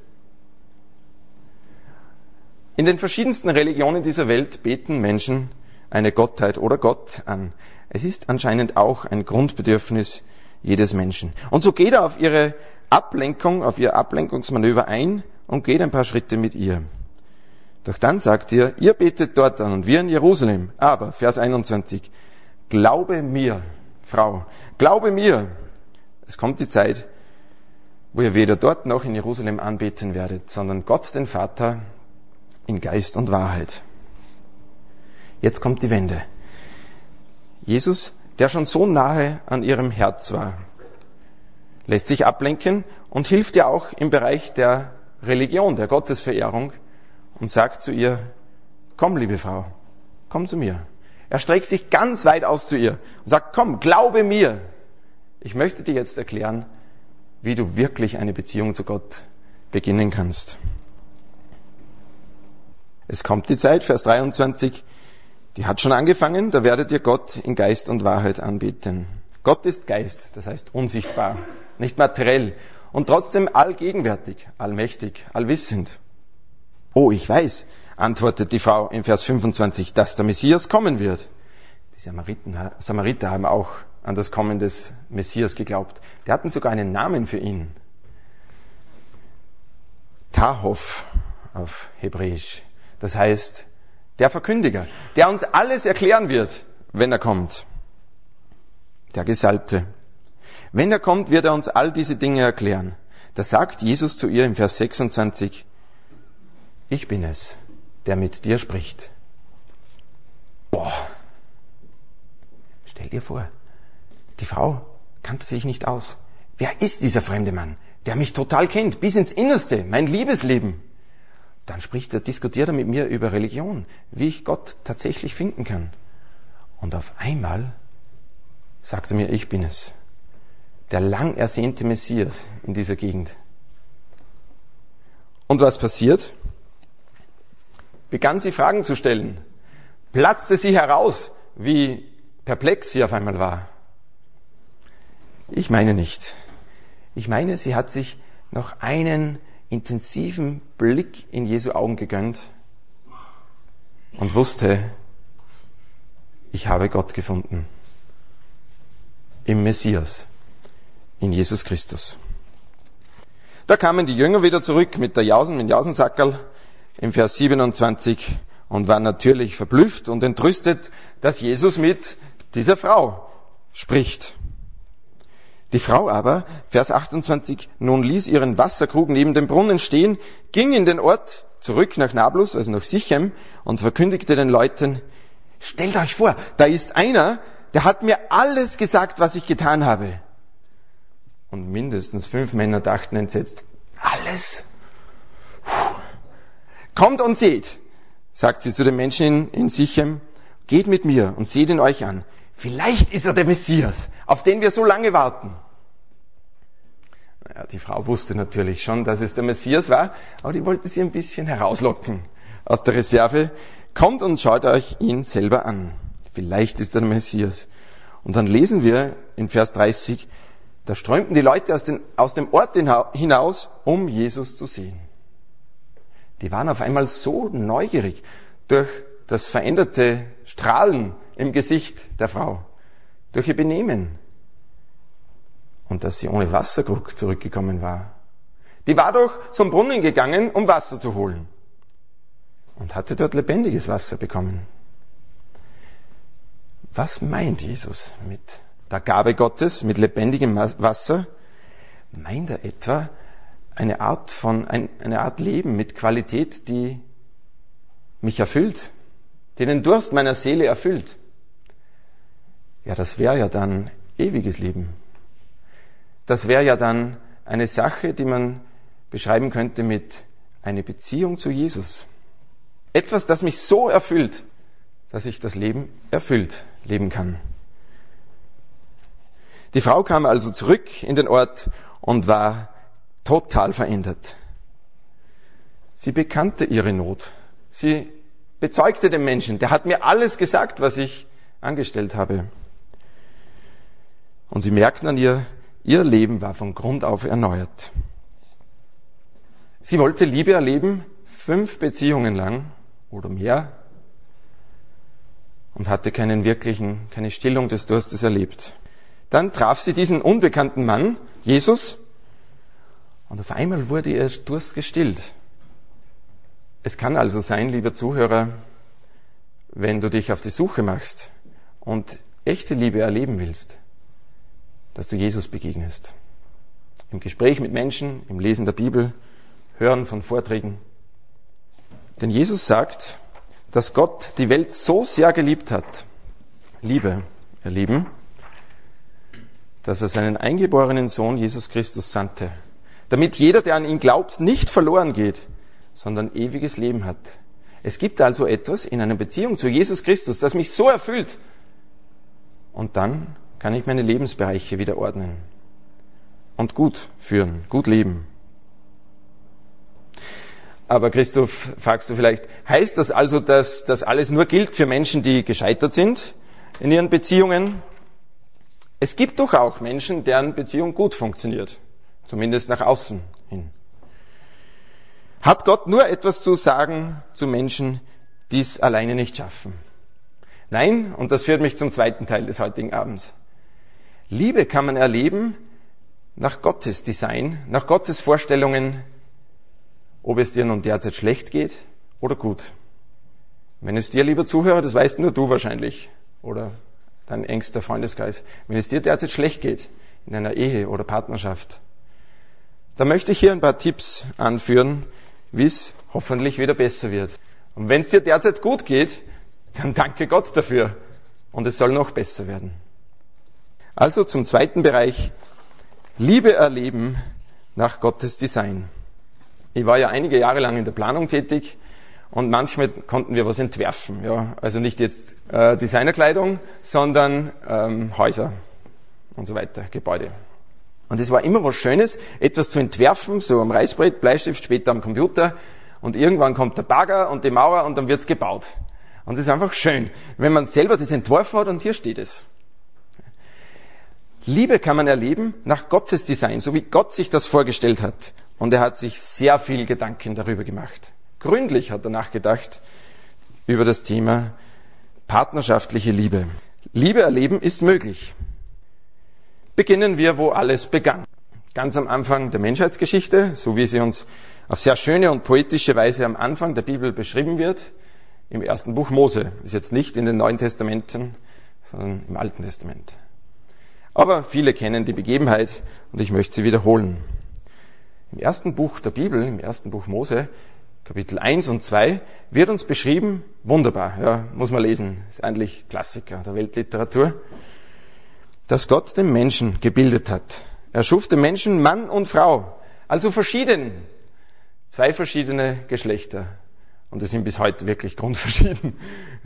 In den verschiedensten Religionen dieser Welt beten Menschen eine Gottheit oder Gott an. Es ist anscheinend auch ein Grundbedürfnis jedes Menschen. Und so geht er auf ihre Ablenkung, auf ihr Ablenkungsmanöver ein und geht ein paar Schritte mit ihr. Doch dann sagt ihr, ihr betet dort an und wir in Jerusalem. Aber, Vers 21, glaube mir, Frau, glaube mir, es kommt die Zeit, wo ihr weder dort noch in Jerusalem anbeten werdet, sondern Gott den Vater in Geist und Wahrheit. Jetzt kommt die Wende. Jesus, der schon so nahe an ihrem Herz war, lässt sich ablenken und hilft ihr auch im Bereich der Religion, der Gottesverehrung und sagt zu ihr, komm, liebe Frau, komm zu mir. Er streckt sich ganz weit aus zu ihr und sagt, komm, glaube mir. Ich möchte dir jetzt erklären, wie du wirklich eine Beziehung zu Gott beginnen kannst. Es kommt die Zeit, Vers 23, die hat schon angefangen, da werdet ihr Gott in Geist und Wahrheit anbeten. Gott ist Geist, das heißt unsichtbar, nicht materiell und trotzdem allgegenwärtig, allmächtig, allwissend. Oh, ich weiß, antwortet die Frau in Vers 25, dass der Messias kommen wird. Die Samariten, Samariter haben auch an das Kommen des Messias geglaubt. Die hatten sogar einen Namen für ihn. Tahov auf Hebräisch. Das heißt, der Verkündiger, der uns alles erklären wird, wenn er kommt. Der Gesalbte. Wenn er kommt, wird er uns all diese Dinge erklären. Da sagt Jesus zu ihr im Vers 26, ich bin es, der mit dir spricht. Boah. Stell dir vor, die Frau kannte sich nicht aus. Wer ist dieser fremde Mann, der mich total kennt, bis ins Innerste, mein Liebesleben? Dann spricht er, diskutiert er mit mir über Religion, wie ich Gott tatsächlich finden kann. Und auf einmal sagt er mir, ich bin es. Der lang ersehnte Messias in dieser Gegend. Und was passiert? Begann sie Fragen zu stellen. Platzte sie heraus, wie perplex sie auf einmal war. Ich meine nicht. Ich meine, sie hat sich noch einen intensiven Blick in Jesu Augen gegönnt und wusste, ich habe Gott gefunden. Im Messias, in Jesus Christus. Da kamen die Jünger wieder zurück mit der Jausen, mit dem Jausensackerl im Vers 27 und waren natürlich verblüfft und entrüstet, dass Jesus mit dieser Frau spricht. Die Frau aber, Vers 28, nun ließ ihren Wasserkrug neben dem Brunnen stehen, ging in den Ort zurück nach Nablus, also nach Sichem, und verkündigte den Leuten, stellt euch vor, da ist einer, der hat mir alles gesagt, was ich getan habe. Und mindestens fünf Männer dachten entsetzt, alles? Kommt und seht, sagt sie zu den Menschen in, in Sichem, geht mit mir und seht ihn euch an. Vielleicht ist er der Messias, auf den wir so lange warten. Ja, die Frau wusste natürlich schon, dass es der Messias war, aber die wollte sie ein bisschen herauslocken aus der Reserve. Kommt und schaut euch ihn selber an. Vielleicht ist er der Messias. Und dann lesen wir in Vers 30, da strömten die Leute aus, den, aus dem Ort hinaus, um Jesus zu sehen. Die waren auf einmal so neugierig durch das veränderte Strahlen im Gesicht der Frau, durch ihr Benehmen, und dass sie ohne Wasserkrug zurückgekommen war. Die war doch zum Brunnen gegangen, um Wasser zu holen und hatte dort lebendiges Wasser bekommen. Was meint Jesus mit der Gabe Gottes, mit lebendigem Wasser? Meint er etwa eine Art von, eine Art Leben mit Qualität, die mich erfüllt, die den Durst meiner Seele erfüllt? Ja, das wäre ja dann ewiges Leben. Das wäre ja dann eine Sache, die man beschreiben könnte mit eine Beziehung zu Jesus. Etwas, das mich so erfüllt, dass ich das Leben erfüllt leben kann. Die Frau kam also zurück in den Ort und war total verändert. Sie bekannte ihre Not. Sie bezeugte den Menschen, der hat mir alles gesagt, was ich angestellt habe. Und sie merkten an ihr, Ihr Leben war von Grund auf erneuert. Sie wollte Liebe erleben, fünf Beziehungen lang oder mehr, und hatte keinen wirklichen, keine Stillung des Durstes erlebt. Dann traf sie diesen unbekannten Mann, Jesus, und auf einmal wurde ihr Durst gestillt. Es kann also sein, lieber Zuhörer, wenn du dich auf die Suche machst und echte Liebe erleben willst, dass du Jesus begegnest. Im Gespräch mit Menschen, im Lesen der Bibel, Hören von Vorträgen. Denn Jesus sagt, dass Gott die Welt so sehr geliebt hat, Liebe, ihr Lieben, dass er seinen eingeborenen Sohn Jesus Christus sandte, damit jeder, der an ihn glaubt, nicht verloren geht, sondern ewiges Leben hat. Es gibt also etwas in einer Beziehung zu Jesus Christus, das mich so erfüllt. Und dann kann ich meine Lebensbereiche wieder ordnen und gut führen, gut leben. Aber Christoph, fragst du vielleicht, heißt das also, dass das alles nur gilt für Menschen, die gescheitert sind in ihren Beziehungen? Es gibt doch auch Menschen, deren Beziehung gut funktioniert, zumindest nach außen hin. Hat Gott nur etwas zu sagen zu Menschen, die es alleine nicht schaffen? Nein, und das führt mich zum zweiten Teil des heutigen Abends. Liebe kann man erleben nach Gottes Design, nach Gottes Vorstellungen, ob es dir nun derzeit schlecht geht oder gut. Wenn es dir, lieber Zuhörer, das weißt nur du wahrscheinlich oder dein engster Freundeskreis, wenn es dir derzeit schlecht geht in einer Ehe oder Partnerschaft, dann möchte ich hier ein paar Tipps anführen, wie es hoffentlich wieder besser wird. Und wenn es dir derzeit gut geht, dann danke Gott dafür. Und es soll noch besser werden. Also zum zweiten Bereich. Liebe erleben nach Gottes Design. Ich war ja einige Jahre lang in der Planung tätig und manchmal konnten wir was entwerfen. Ja, also nicht jetzt äh, Designerkleidung, sondern ähm, Häuser und so weiter, Gebäude. Und es war immer was Schönes, etwas zu entwerfen, so am Reißbrett, Bleistift, später am Computer. Und irgendwann kommt der Bagger und die Mauer und dann wird's gebaut. Und das ist einfach schön, wenn man selber das entworfen hat und hier steht es. Liebe kann man erleben nach Gottes Design, so wie Gott sich das vorgestellt hat. Und er hat sich sehr viel Gedanken darüber gemacht. Gründlich hat er nachgedacht über das Thema partnerschaftliche Liebe. Liebe erleben ist möglich beginnen wir, wo alles begann. Ganz am Anfang der Menschheitsgeschichte, so wie sie uns auf sehr schöne und poetische Weise am Anfang der Bibel beschrieben wird, im ersten Buch Mose. Ist jetzt nicht in den Neuen Testamenten, sondern im Alten Testament. Aber viele kennen die Begebenheit und ich möchte sie wiederholen. Im ersten Buch der Bibel, im ersten Buch Mose, Kapitel 1 und 2, wird uns beschrieben, wunderbar, ja, muss man lesen, ist eigentlich Klassiker der Weltliteratur dass Gott den Menschen gebildet hat. Er schuf den Menschen Mann und Frau, also verschieden. Zwei verschiedene Geschlechter. Und die sind bis heute wirklich grundverschieden.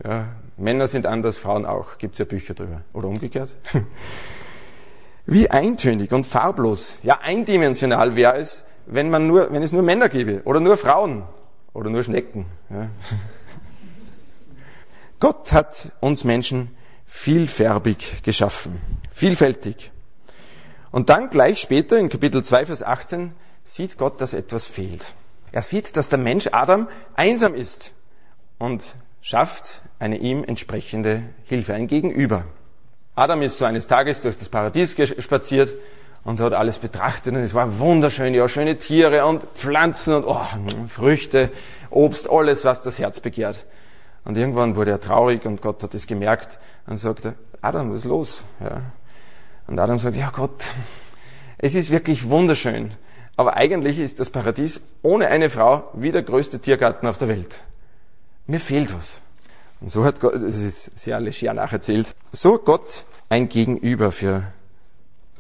Ja, Männer sind anders, Frauen auch. Gibt's ja Bücher drüber. Oder umgekehrt. Wie eintönig und farblos, ja eindimensional wäre es, wenn, man nur, wenn es nur Männer gäbe oder nur Frauen oder nur Schnecken. Ja. Gott hat uns Menschen vielfärbig geschaffen vielfältig. Und dann gleich später in Kapitel 2, Vers 18 sieht Gott, dass etwas fehlt. Er sieht, dass der Mensch Adam einsam ist und schafft eine ihm entsprechende Hilfe, ein Gegenüber. Adam ist so eines Tages durch das Paradies spaziert und hat alles betrachtet und es war wunderschön, ja, schöne Tiere und Pflanzen und oh, Früchte, Obst, alles, was das Herz begehrt. Und irgendwann wurde er traurig und Gott hat es gemerkt und sagte, Adam, was ist los? Ja, und Adam sagt, ja Gott, es ist wirklich wunderschön, aber eigentlich ist das Paradies ohne eine Frau wie der größte Tiergarten auf der Welt. Mir fehlt was. Und so hat Gott, das ist sehr leger nacherzählt, so Gott ein Gegenüber für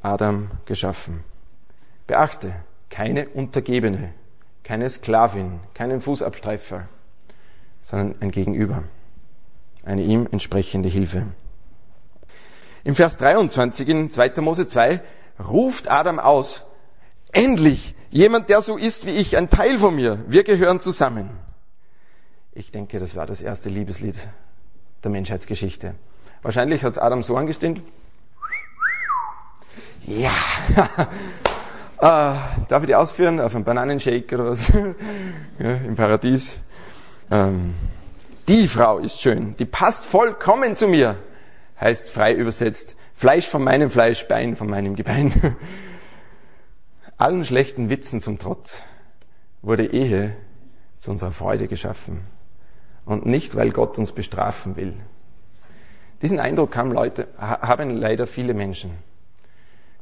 Adam geschaffen. Beachte, keine Untergebene, keine Sklavin, keinen Fußabstreifer, sondern ein Gegenüber, eine ihm entsprechende Hilfe. Im Vers 23 in 2. Mose 2 ruft Adam aus, endlich jemand, der so ist wie ich, ein Teil von mir. Wir gehören zusammen. Ich denke, das war das erste Liebeslied der Menschheitsgeschichte. Wahrscheinlich hat es Adam so angestimmt. Ja. äh, darf ich die ausführen? Auf einem Bananenshake oder was? ja, Im Paradies. Ähm, die Frau ist schön. Die passt vollkommen zu mir heißt frei übersetzt Fleisch von meinem Fleisch, Bein von meinem Gebein. Allen schlechten Witzen zum Trotz wurde Ehe zu unserer Freude geschaffen und nicht, weil Gott uns bestrafen will. Diesen Eindruck haben, Leute, haben leider viele Menschen,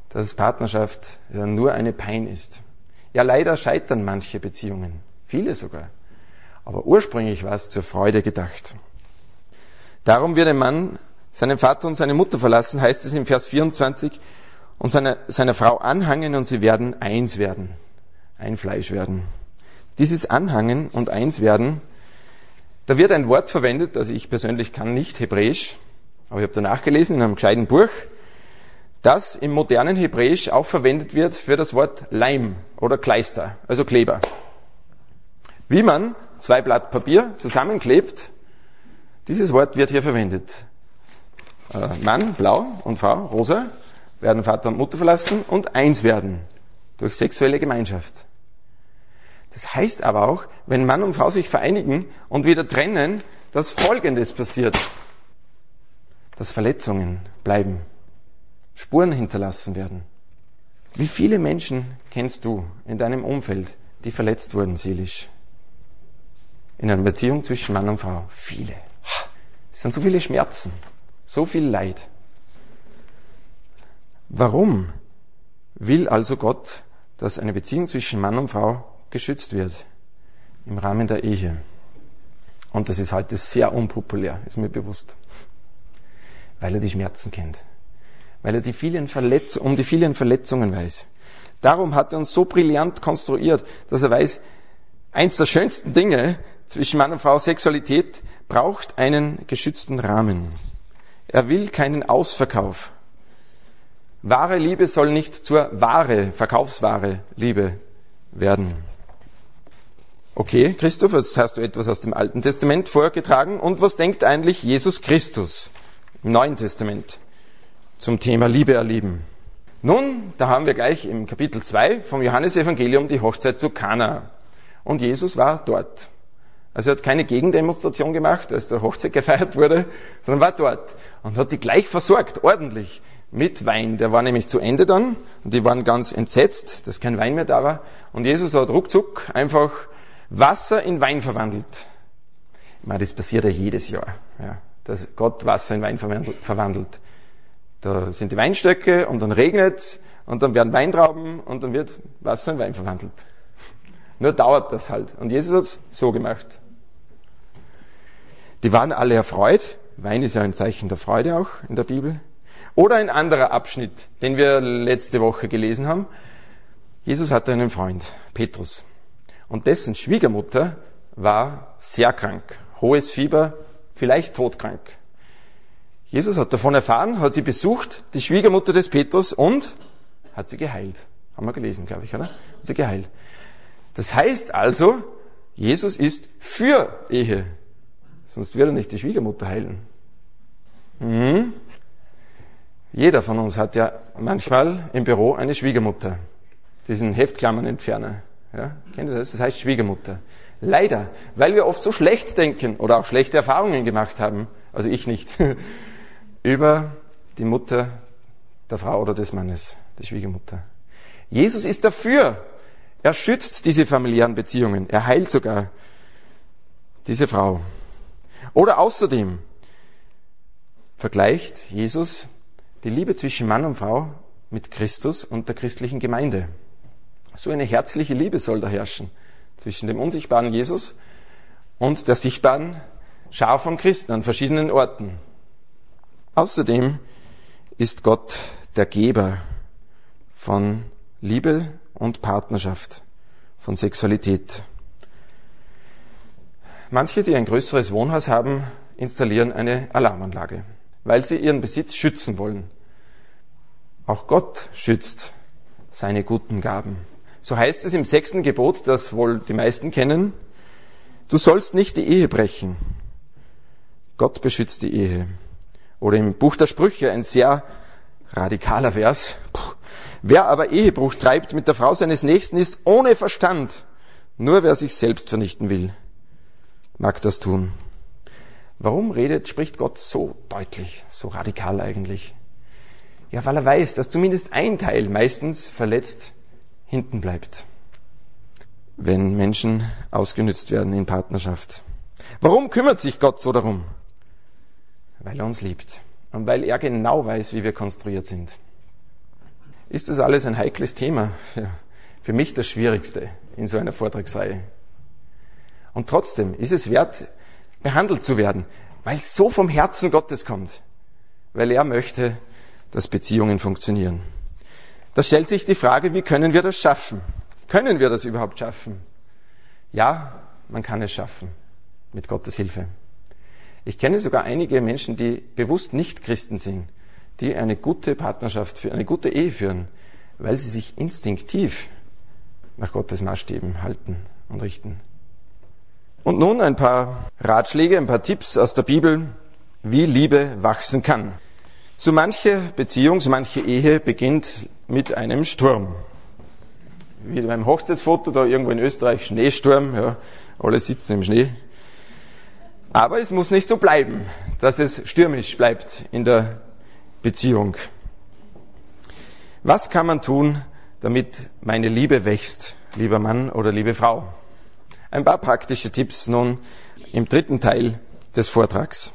dass Partnerschaft nur eine Pein ist. Ja, leider scheitern manche Beziehungen, viele sogar. Aber ursprünglich war es zur Freude gedacht. Darum wird ein Mann seinen Vater und seine Mutter verlassen, heißt es im Vers 24, und seiner, seiner Frau anhangen und sie werden eins werden, ein Fleisch werden. Dieses Anhangen und eins werden, da wird ein Wort verwendet, also ich persönlich kann nicht Hebräisch, aber ich habe danach gelesen in einem gescheiten Buch, das im modernen Hebräisch auch verwendet wird für das Wort Leim oder Kleister, also Kleber. Wie man zwei Blatt Papier zusammenklebt, dieses Wort wird hier verwendet. Äh, Mann, blau und Frau, rosa, werden Vater und Mutter verlassen und eins werden durch sexuelle Gemeinschaft. Das heißt aber auch, wenn Mann und Frau sich vereinigen und wieder trennen, dass Folgendes passiert. Dass Verletzungen bleiben, Spuren hinterlassen werden. Wie viele Menschen kennst du in deinem Umfeld, die verletzt wurden seelisch? In einer Beziehung zwischen Mann und Frau? Viele. Es sind so viele Schmerzen, so viel Leid. Warum will also Gott, dass eine Beziehung zwischen Mann und Frau geschützt wird im Rahmen der Ehe? Und das ist heute sehr unpopulär, ist mir bewusst. Weil er die Schmerzen kennt. Weil er die vielen Verletz um die vielen Verletzungen weiß. Darum hat er uns so brillant konstruiert, dass er weiß, eins der schönsten Dinge zwischen Mann und Frau, Sexualität, braucht einen geschützten Rahmen. Er will keinen Ausverkauf. Wahre Liebe soll nicht zur wahre, Verkaufsware Liebe werden. Okay, Christoph, jetzt hast du etwas aus dem Alten Testament vorgetragen. Und was denkt eigentlich Jesus Christus im Neuen Testament zum Thema Liebe erleben? Nun, da haben wir gleich im Kapitel 2 vom Johannesevangelium die Hochzeit zu Kana. Und Jesus war dort. Also er hat keine Gegendemonstration gemacht, als der Hochzeit gefeiert wurde, sondern war dort und hat die gleich versorgt, ordentlich mit Wein. Der war nämlich zu Ende dann und die waren ganz entsetzt, dass kein Wein mehr da war. Und Jesus hat ruckzuck einfach Wasser in Wein verwandelt. Ich meine, das passiert ja jedes Jahr, ja, dass Gott Wasser in Wein verwandelt. Da sind die Weinstöcke und dann regnet und dann werden Weintrauben und dann wird Wasser in Wein verwandelt. Nur dauert das halt. Und Jesus hat es so gemacht. Die waren alle erfreut. Wein ist ja ein Zeichen der Freude auch in der Bibel. Oder ein anderer Abschnitt, den wir letzte Woche gelesen haben. Jesus hatte einen Freund, Petrus. Und dessen Schwiegermutter war sehr krank. Hohes Fieber, vielleicht todkrank. Jesus hat davon erfahren, hat sie besucht, die Schwiegermutter des Petrus, und hat sie geheilt. Haben wir gelesen, glaube ich, oder? Hat sie geheilt. Das heißt also, Jesus ist für Ehe. Sonst würde er nicht die Schwiegermutter heilen. Mhm. Jeder von uns hat ja manchmal im Büro eine Schwiegermutter. Diesen Heftklammernentferner. Ja, kennt ihr das? Das heißt Schwiegermutter. Leider, weil wir oft so schlecht denken oder auch schlechte Erfahrungen gemacht haben, also ich nicht, über die Mutter der Frau oder des Mannes, die Schwiegermutter. Jesus ist dafür. Er schützt diese familiären Beziehungen. Er heilt sogar diese Frau. Oder außerdem vergleicht Jesus die Liebe zwischen Mann und Frau mit Christus und der christlichen Gemeinde. So eine herzliche Liebe soll da herrschen zwischen dem unsichtbaren Jesus und der sichtbaren Schar von Christen an verschiedenen Orten. Außerdem ist Gott der Geber von Liebe und Partnerschaft, von Sexualität. Manche, die ein größeres Wohnhaus haben, installieren eine Alarmanlage, weil sie ihren Besitz schützen wollen. Auch Gott schützt seine guten Gaben. So heißt es im sechsten Gebot, das wohl die meisten kennen, du sollst nicht die Ehe brechen. Gott beschützt die Ehe. Oder im Buch der Sprüche ein sehr radikaler Vers. Wer aber Ehebruch treibt mit der Frau seines Nächsten ist ohne Verstand. Nur wer sich selbst vernichten will, mag das tun. Warum redet, spricht Gott so deutlich, so radikal eigentlich? Ja, weil er weiß, dass zumindest ein Teil meistens verletzt hinten bleibt. wenn Menschen ausgenützt werden in Partnerschaft. Warum kümmert sich Gott so darum? Weil er uns liebt und weil er genau weiß, wie wir konstruiert sind. Ist das alles ein heikles Thema? Ja, für mich das Schwierigste in so einer Vortragsreihe. Und trotzdem ist es wert, behandelt zu werden, weil es so vom Herzen Gottes kommt, weil er möchte, dass Beziehungen funktionieren. Da stellt sich die Frage, wie können wir das schaffen? Können wir das überhaupt schaffen? Ja, man kann es schaffen, mit Gottes Hilfe. Ich kenne sogar einige Menschen, die bewusst nicht Christen sind, die eine gute Partnerschaft, für eine gute Ehe führen, weil sie sich instinktiv nach Gottes Maßstäben halten und richten. Und nun ein paar Ratschläge, ein paar Tipps aus der Bibel, wie Liebe wachsen kann. So manche Beziehung, so manche Ehe beginnt mit einem Sturm. Wie beim Hochzeitsfoto da irgendwo in Österreich, Schneesturm, ja, alle sitzen im Schnee. Aber es muss nicht so bleiben, dass es stürmisch bleibt in der Beziehung. Was kann man tun, damit meine Liebe wächst, lieber Mann oder liebe Frau? Ein paar praktische Tipps nun im dritten Teil des Vortrags.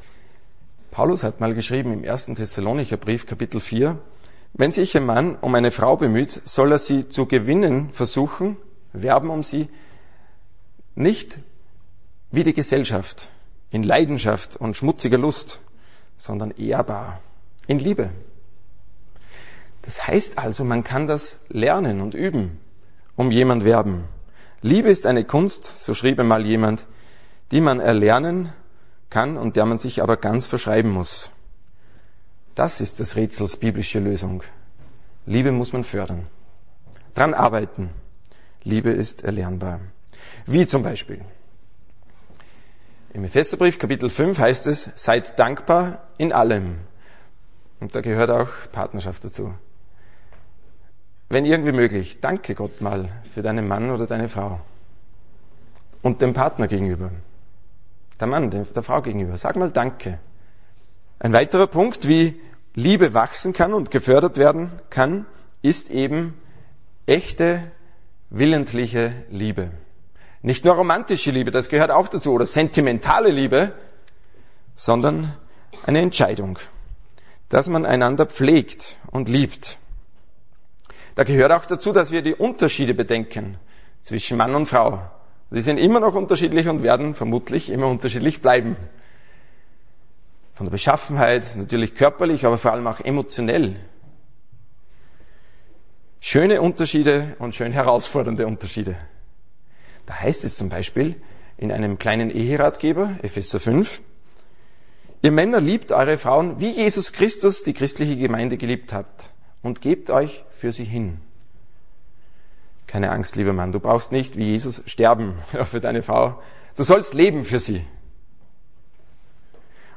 Paulus hat mal geschrieben im ersten Thessalonicher Brief, Kapitel 4, wenn sich ein Mann um eine Frau bemüht, soll er sie zu gewinnen versuchen, werben um sie, nicht wie die Gesellschaft, in Leidenschaft und schmutziger Lust, sondern ehrbar, in Liebe. Das heißt also, man kann das lernen und üben, um jemand werben. Liebe ist eine Kunst, so schrieb einmal jemand, die man erlernen kann und der man sich aber ganz verschreiben muss. Das ist des Rätsels biblische Lösung. Liebe muss man fördern. Dran arbeiten. Liebe ist erlernbar. Wie zum Beispiel. Im Epheserbrief Kapitel 5 heißt es, seid dankbar in allem. Und da gehört auch Partnerschaft dazu wenn irgendwie möglich, danke Gott mal für deinen Mann oder deine Frau. Und dem Partner gegenüber. Der Mann, der Frau gegenüber. Sag mal Danke. Ein weiterer Punkt, wie Liebe wachsen kann und gefördert werden kann, ist eben echte, willentliche Liebe. Nicht nur romantische Liebe, das gehört auch dazu, oder sentimentale Liebe, sondern eine Entscheidung, dass man einander pflegt und liebt. Da gehört auch dazu, dass wir die Unterschiede bedenken zwischen Mann und Frau. Sie sind immer noch unterschiedlich und werden vermutlich immer unterschiedlich bleiben. Von der Beschaffenheit, natürlich körperlich, aber vor allem auch emotionell. Schöne Unterschiede und schön herausfordernde Unterschiede. Da heißt es zum Beispiel in einem kleinen Eheratgeber, Epheser 5, Ihr Männer liebt eure Frauen, wie Jesus Christus die christliche Gemeinde geliebt habt und gebt euch für sie hin. Keine Angst, lieber Mann, du brauchst nicht wie Jesus sterben für deine Frau. Du sollst leben für sie.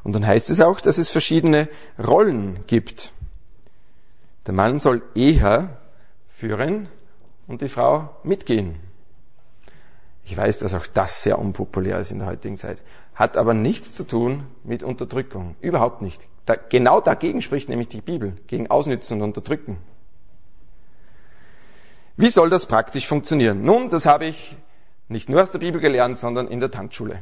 Und dann heißt es auch, dass es verschiedene Rollen gibt. Der Mann soll eher führen und die Frau mitgehen. Ich weiß, dass auch das sehr unpopulär ist in der heutigen Zeit. Hat aber nichts zu tun mit Unterdrückung. Überhaupt nicht. Da, genau dagegen spricht nämlich die Bibel. Gegen Ausnützen und Unterdrücken. Wie soll das praktisch funktionieren? Nun, das habe ich nicht nur aus der Bibel gelernt, sondern in der Tanzschule.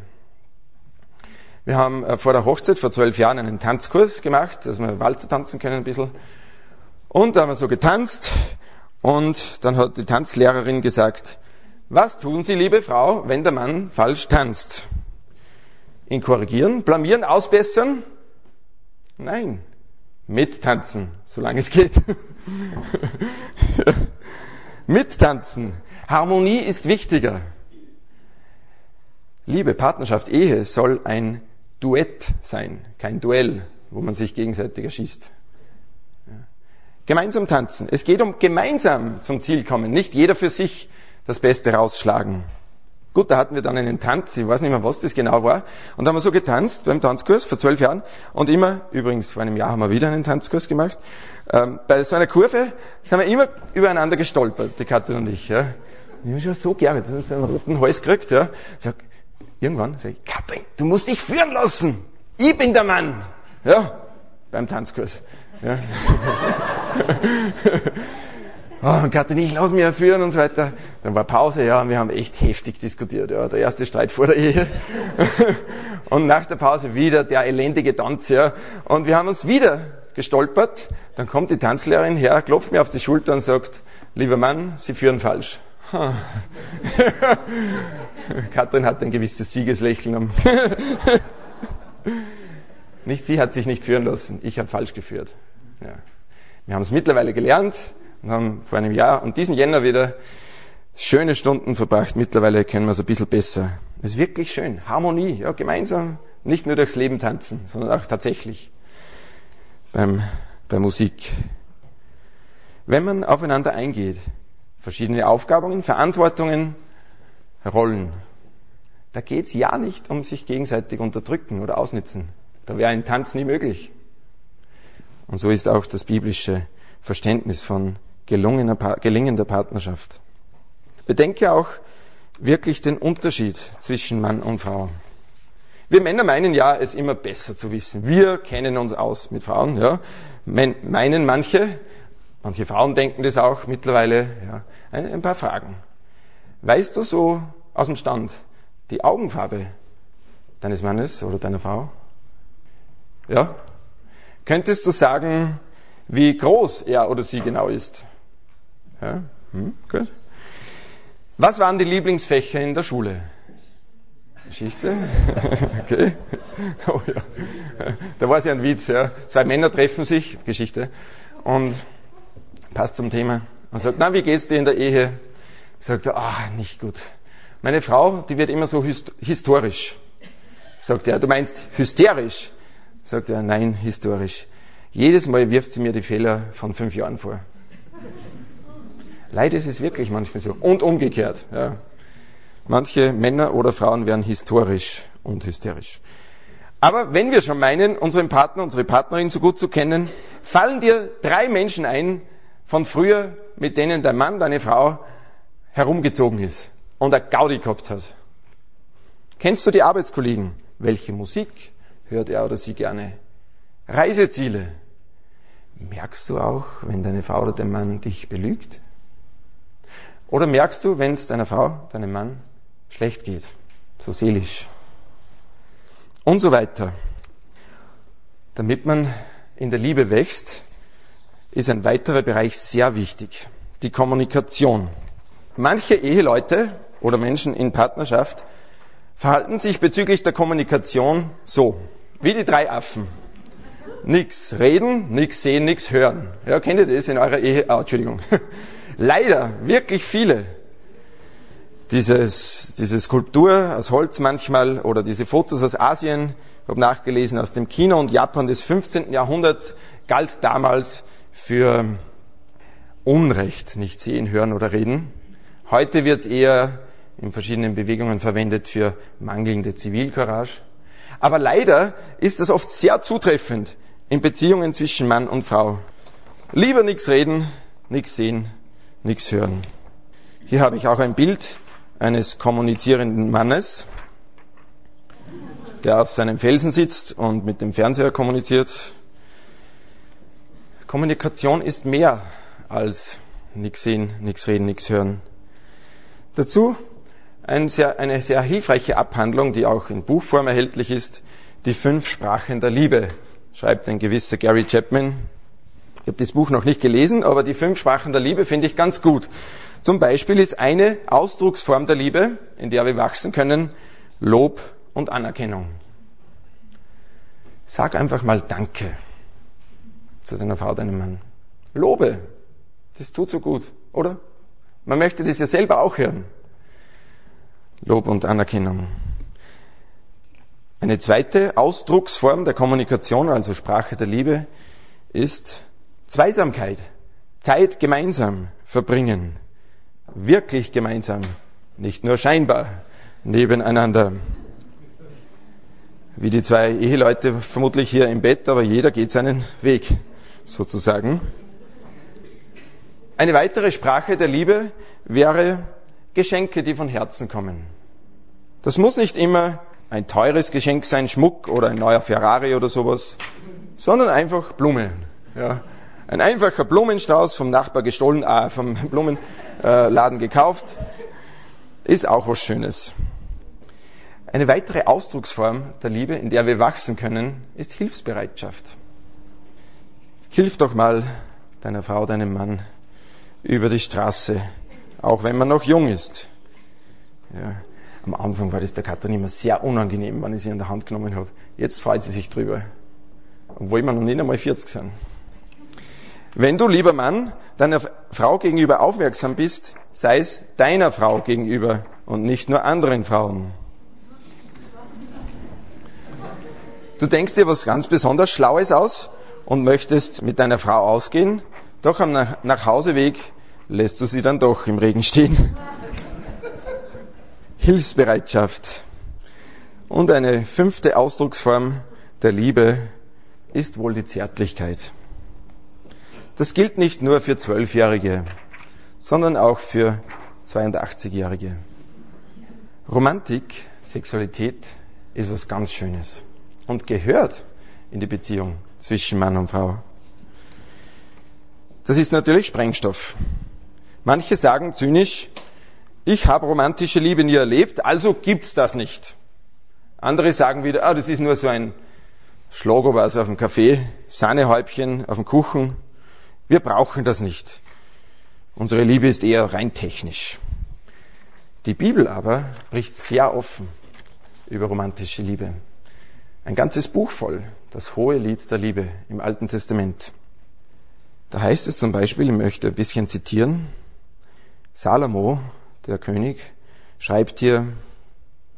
Wir haben äh, vor der Hochzeit vor zwölf Jahren einen Tanzkurs gemacht, dass wir Walzer tanzen können ein bisschen. Und da haben wir so getanzt und dann hat die Tanzlehrerin gesagt, was tun Sie, liebe Frau, wenn der Mann falsch tanzt? Ihn korrigieren, blamieren, ausbessern? Nein, mittanzen, solange es geht. mittanzen. Harmonie ist wichtiger. Liebe, Partnerschaft, Ehe soll ein Duett sein, kein Duell, wo man sich gegenseitig erschießt. Gemeinsam tanzen. Es geht um gemeinsam zum Ziel kommen, nicht jeder für sich das Beste rausschlagen. Gut, da hatten wir dann einen Tanz, ich weiß nicht mehr, was das genau war. Und da haben wir so getanzt beim Tanzkurs vor zwölf Jahren. Und immer, übrigens vor einem Jahr haben wir wieder einen Tanzkurs gemacht. Ähm, bei so einer Kurve sind wir immer übereinander gestolpert, die Katrin und ich. Ja. Ich habe schon so gerne, dass ich einen roten Hals gekriegt. Ja. Sag, irgendwann sage ich, Katrin, du musst dich führen lassen. Ich bin der Mann. Ja, beim Tanzkurs. Ja. oh, Katrin, ich lass mich führen und so weiter. Dann war Pause, ja, und wir haben echt heftig diskutiert, ja, der erste Streit vor der Ehe. und nach der Pause wieder der elendige Tanz, ja. Und wir haben uns wieder gestolpert. Dann kommt die Tanzlehrerin her, klopft mir auf die Schulter und sagt, lieber Mann, Sie führen falsch. Katrin hat ein gewisses Siegeslächeln. nicht sie hat sich nicht führen lassen, ich habe falsch geführt. Ja. Wir haben es mittlerweile gelernt und haben vor einem Jahr und diesen Jänner wieder schöne Stunden verbracht. Mittlerweile können wir es ein bisschen besser. Es ist wirklich schön. Harmonie, ja, gemeinsam. Nicht nur durchs Leben tanzen, sondern auch tatsächlich beim, bei Musik. Wenn man aufeinander eingeht, verschiedene Aufgaben, Verantwortungen, Rollen, da geht es ja nicht um sich gegenseitig unterdrücken oder ausnützen. Da wäre ein Tanz nie möglich. Und so ist auch das biblische Verständnis von gelingender Partnerschaft. Bedenke auch wirklich den Unterschied zwischen Mann und Frau. Wir Männer meinen ja, es immer besser zu wissen. Wir kennen uns aus mit Frauen, ja. Meinen manche, manche Frauen denken das auch mittlerweile, ja. Ein paar Fragen. Weißt du so aus dem Stand die Augenfarbe deines Mannes oder deiner Frau? Ja? Könntest du sagen, wie groß er oder sie genau ist? Ja? Hm, gut. Was waren die Lieblingsfächer in der Schule? Geschichte? Okay. Oh ja. Da war es ja ein Witz, ja. Zwei Männer treffen sich, Geschichte, und passt zum Thema. Und sagt, na, wie geht's dir in der Ehe? Sagt er, ah, nicht gut. Meine Frau, die wird immer so historisch. Sagt er, du meinst hysterisch? Sagt er, nein, historisch. Jedes Mal wirft sie mir die Fehler von fünf Jahren vor. Leider ist es wirklich manchmal so. Und umgekehrt. Ja. Manche Männer oder Frauen werden historisch und hysterisch. Aber wenn wir schon meinen, unseren Partner, unsere Partnerin so gut zu kennen, fallen dir drei Menschen ein von früher, mit denen dein Mann, deine Frau herumgezogen ist und eine Gaudi gehabt hat. Kennst du die Arbeitskollegen? Welche Musik hört er oder sie gerne? Reiseziele. Merkst du auch, wenn deine Frau oder dein Mann dich belügt? Oder merkst du, wenn es deiner Frau, deinem Mann schlecht geht, so seelisch? Und so weiter. Damit man in der Liebe wächst, ist ein weiterer Bereich sehr wichtig. Die Kommunikation. Manche Eheleute oder Menschen in Partnerschaft verhalten sich bezüglich der Kommunikation so, wie die drei Affen. Nix reden, nix sehen, nix hören. Ja, kennt ihr das in eurer Ehe? Ah, Entschuldigung. Leider, wirklich viele. Dieses, diese Skulptur aus Holz manchmal oder diese Fotos aus Asien, ich habe nachgelesen, aus dem China und Japan des 15. Jahrhunderts galt damals für Unrecht, nicht sehen, hören oder reden. Heute wird es eher in verschiedenen Bewegungen verwendet für mangelnde Zivilcourage. Aber leider ist das oft sehr zutreffend in Beziehungen zwischen Mann und Frau. Lieber nichts reden, nichts sehen, nichts hören. Hier habe ich auch ein Bild eines kommunizierenden Mannes, der auf seinem Felsen sitzt und mit dem Fernseher kommuniziert. Kommunikation ist mehr als nichts sehen, nichts reden, nichts hören. Dazu ein sehr, eine sehr hilfreiche Abhandlung, die auch in Buchform erhältlich ist, die fünf Sprachen der Liebe, schreibt ein gewisser Gary Chapman. Ich habe das Buch noch nicht gelesen, aber die fünf Sprachen der Liebe finde ich ganz gut. Zum Beispiel ist eine Ausdrucksform der Liebe, in der wir wachsen können, Lob und Anerkennung. Sag einfach mal Danke zu deiner Frau, deinem Mann. Lobe. Das tut so gut, oder? Man möchte das ja selber auch hören. Lob und Anerkennung. Eine zweite Ausdrucksform der Kommunikation, also Sprache der Liebe, ist Zweisamkeit. Zeit gemeinsam verbringen. Wirklich gemeinsam. Nicht nur scheinbar nebeneinander. Wie die zwei Eheleute vermutlich hier im Bett, aber jeder geht seinen Weg, sozusagen. Eine weitere Sprache der Liebe wäre Geschenke, die von Herzen kommen. Das muss nicht immer ein teures Geschenk sein, Schmuck oder ein neuer Ferrari oder sowas, sondern einfach Blumen. Ja, Ein einfacher Blumenstrauß vom Nachbar gestohlen, äh, vom Blumenladen gekauft, ist auch was Schönes. Eine weitere Ausdrucksform der Liebe, in der wir wachsen können, ist Hilfsbereitschaft. Hilf doch mal deiner Frau, deinem Mann über die Straße, auch wenn man noch jung ist. Ja, am Anfang war das der Katrin immer sehr unangenehm, wenn ich sie an der Hand genommen habe. Jetzt freut sie sich drüber, obwohl wir noch nicht einmal 40 sind. Wenn du, lieber Mann, deiner Frau gegenüber aufmerksam bist, sei es deiner Frau gegenüber und nicht nur anderen Frauen. Du denkst dir was ganz besonders Schlaues aus und möchtest mit deiner Frau ausgehen, doch am Nachhauseweg lässt du sie dann doch im Regen stehen. Hilfsbereitschaft. Und eine fünfte Ausdrucksform der Liebe ist wohl die Zärtlichkeit. Das gilt nicht nur für Zwölfjährige, sondern auch für 82-Jährige. Romantik, Sexualität ist was ganz Schönes und gehört in die Beziehung zwischen Mann und Frau. Das ist natürlich Sprengstoff. Manche sagen zynisch, ich habe romantische Liebe nie erlebt, also gibt's das nicht. Andere sagen wieder, ah, das ist nur so ein Schlagobers auf dem Kaffee, Sahnehäubchen auf dem Kuchen. Wir brauchen das nicht. Unsere Liebe ist eher rein technisch. Die Bibel aber spricht sehr offen über romantische Liebe. Ein ganzes Buch voll, das hohe Lied der Liebe im Alten Testament. Da heißt es zum Beispiel, ich möchte ein bisschen zitieren, Salomo, der König, schreibt hier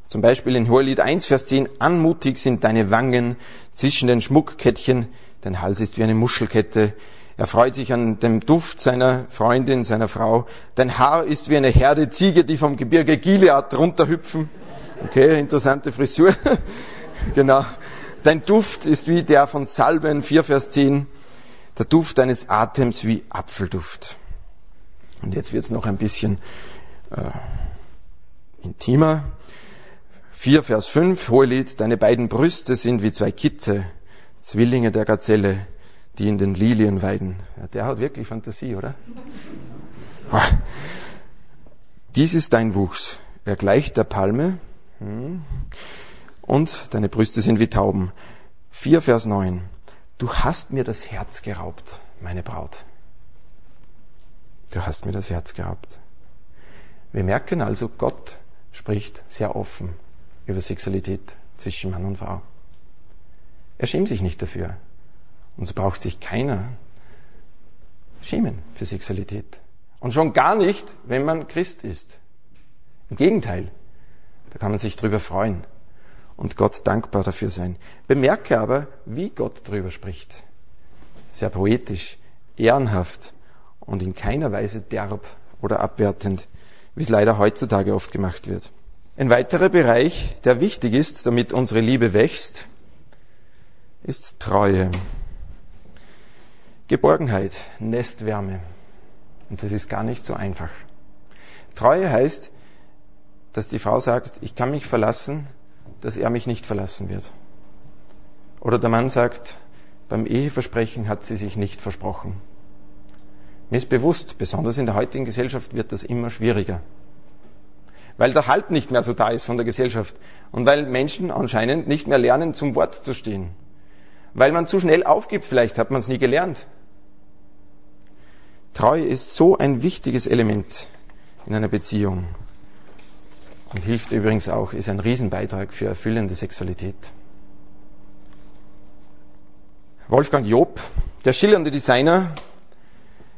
zum Beispiel in Hohelied 1, Vers 10, anmutig sind deine Wangen zwischen den Schmuckkettchen, dein Hals ist wie eine Muschelkette, er freut sich an dem Duft seiner Freundin, seiner Frau. Dein Haar ist wie eine Herde Ziege, die vom Gebirge Gilead runterhüpfen. Okay, interessante Frisur. genau. Dein Duft ist wie der von Salben, 4 Vers 10. Der Duft deines Atems wie Apfelduft. Und jetzt wird's noch ein bisschen äh, intimer. 4 Vers 5, Hohelied, deine beiden Brüste sind wie zwei Kitte, Zwillinge der Gazelle, die in den Lilien weiden. Ja, der hat wirklich Fantasie, oder? Dies ist dein Wuchs. Er gleicht der Palme. Hm und deine Brüste sind wie Tauben. 4 Vers 9. Du hast mir das Herz geraubt, meine Braut. Du hast mir das Herz geraubt. Wir merken also, Gott spricht sehr offen über Sexualität zwischen Mann und Frau. Er schämt sich nicht dafür. Und so braucht sich keiner schämen für Sexualität. Und schon gar nicht, wenn man Christ ist. Im Gegenteil, da kann man sich drüber freuen und Gott dankbar dafür sein. Bemerke aber, wie Gott darüber spricht. Sehr poetisch, ehrenhaft und in keiner Weise derb oder abwertend, wie es leider heutzutage oft gemacht wird. Ein weiterer Bereich, der wichtig ist, damit unsere Liebe wächst, ist Treue. Geborgenheit, Nestwärme. Und das ist gar nicht so einfach. Treue heißt, dass die Frau sagt, ich kann mich verlassen dass er mich nicht verlassen wird. Oder der Mann sagt, beim Eheversprechen hat sie sich nicht versprochen. Mir ist bewusst, besonders in der heutigen Gesellschaft wird das immer schwieriger. Weil der Halt nicht mehr so da ist von der Gesellschaft und weil Menschen anscheinend nicht mehr lernen, zum Wort zu stehen. Weil man zu schnell aufgibt, vielleicht hat man es nie gelernt. Treue ist so ein wichtiges Element in einer Beziehung und hilft übrigens auch, ist ein Riesenbeitrag für erfüllende Sexualität. Wolfgang Job, der schillernde Designer,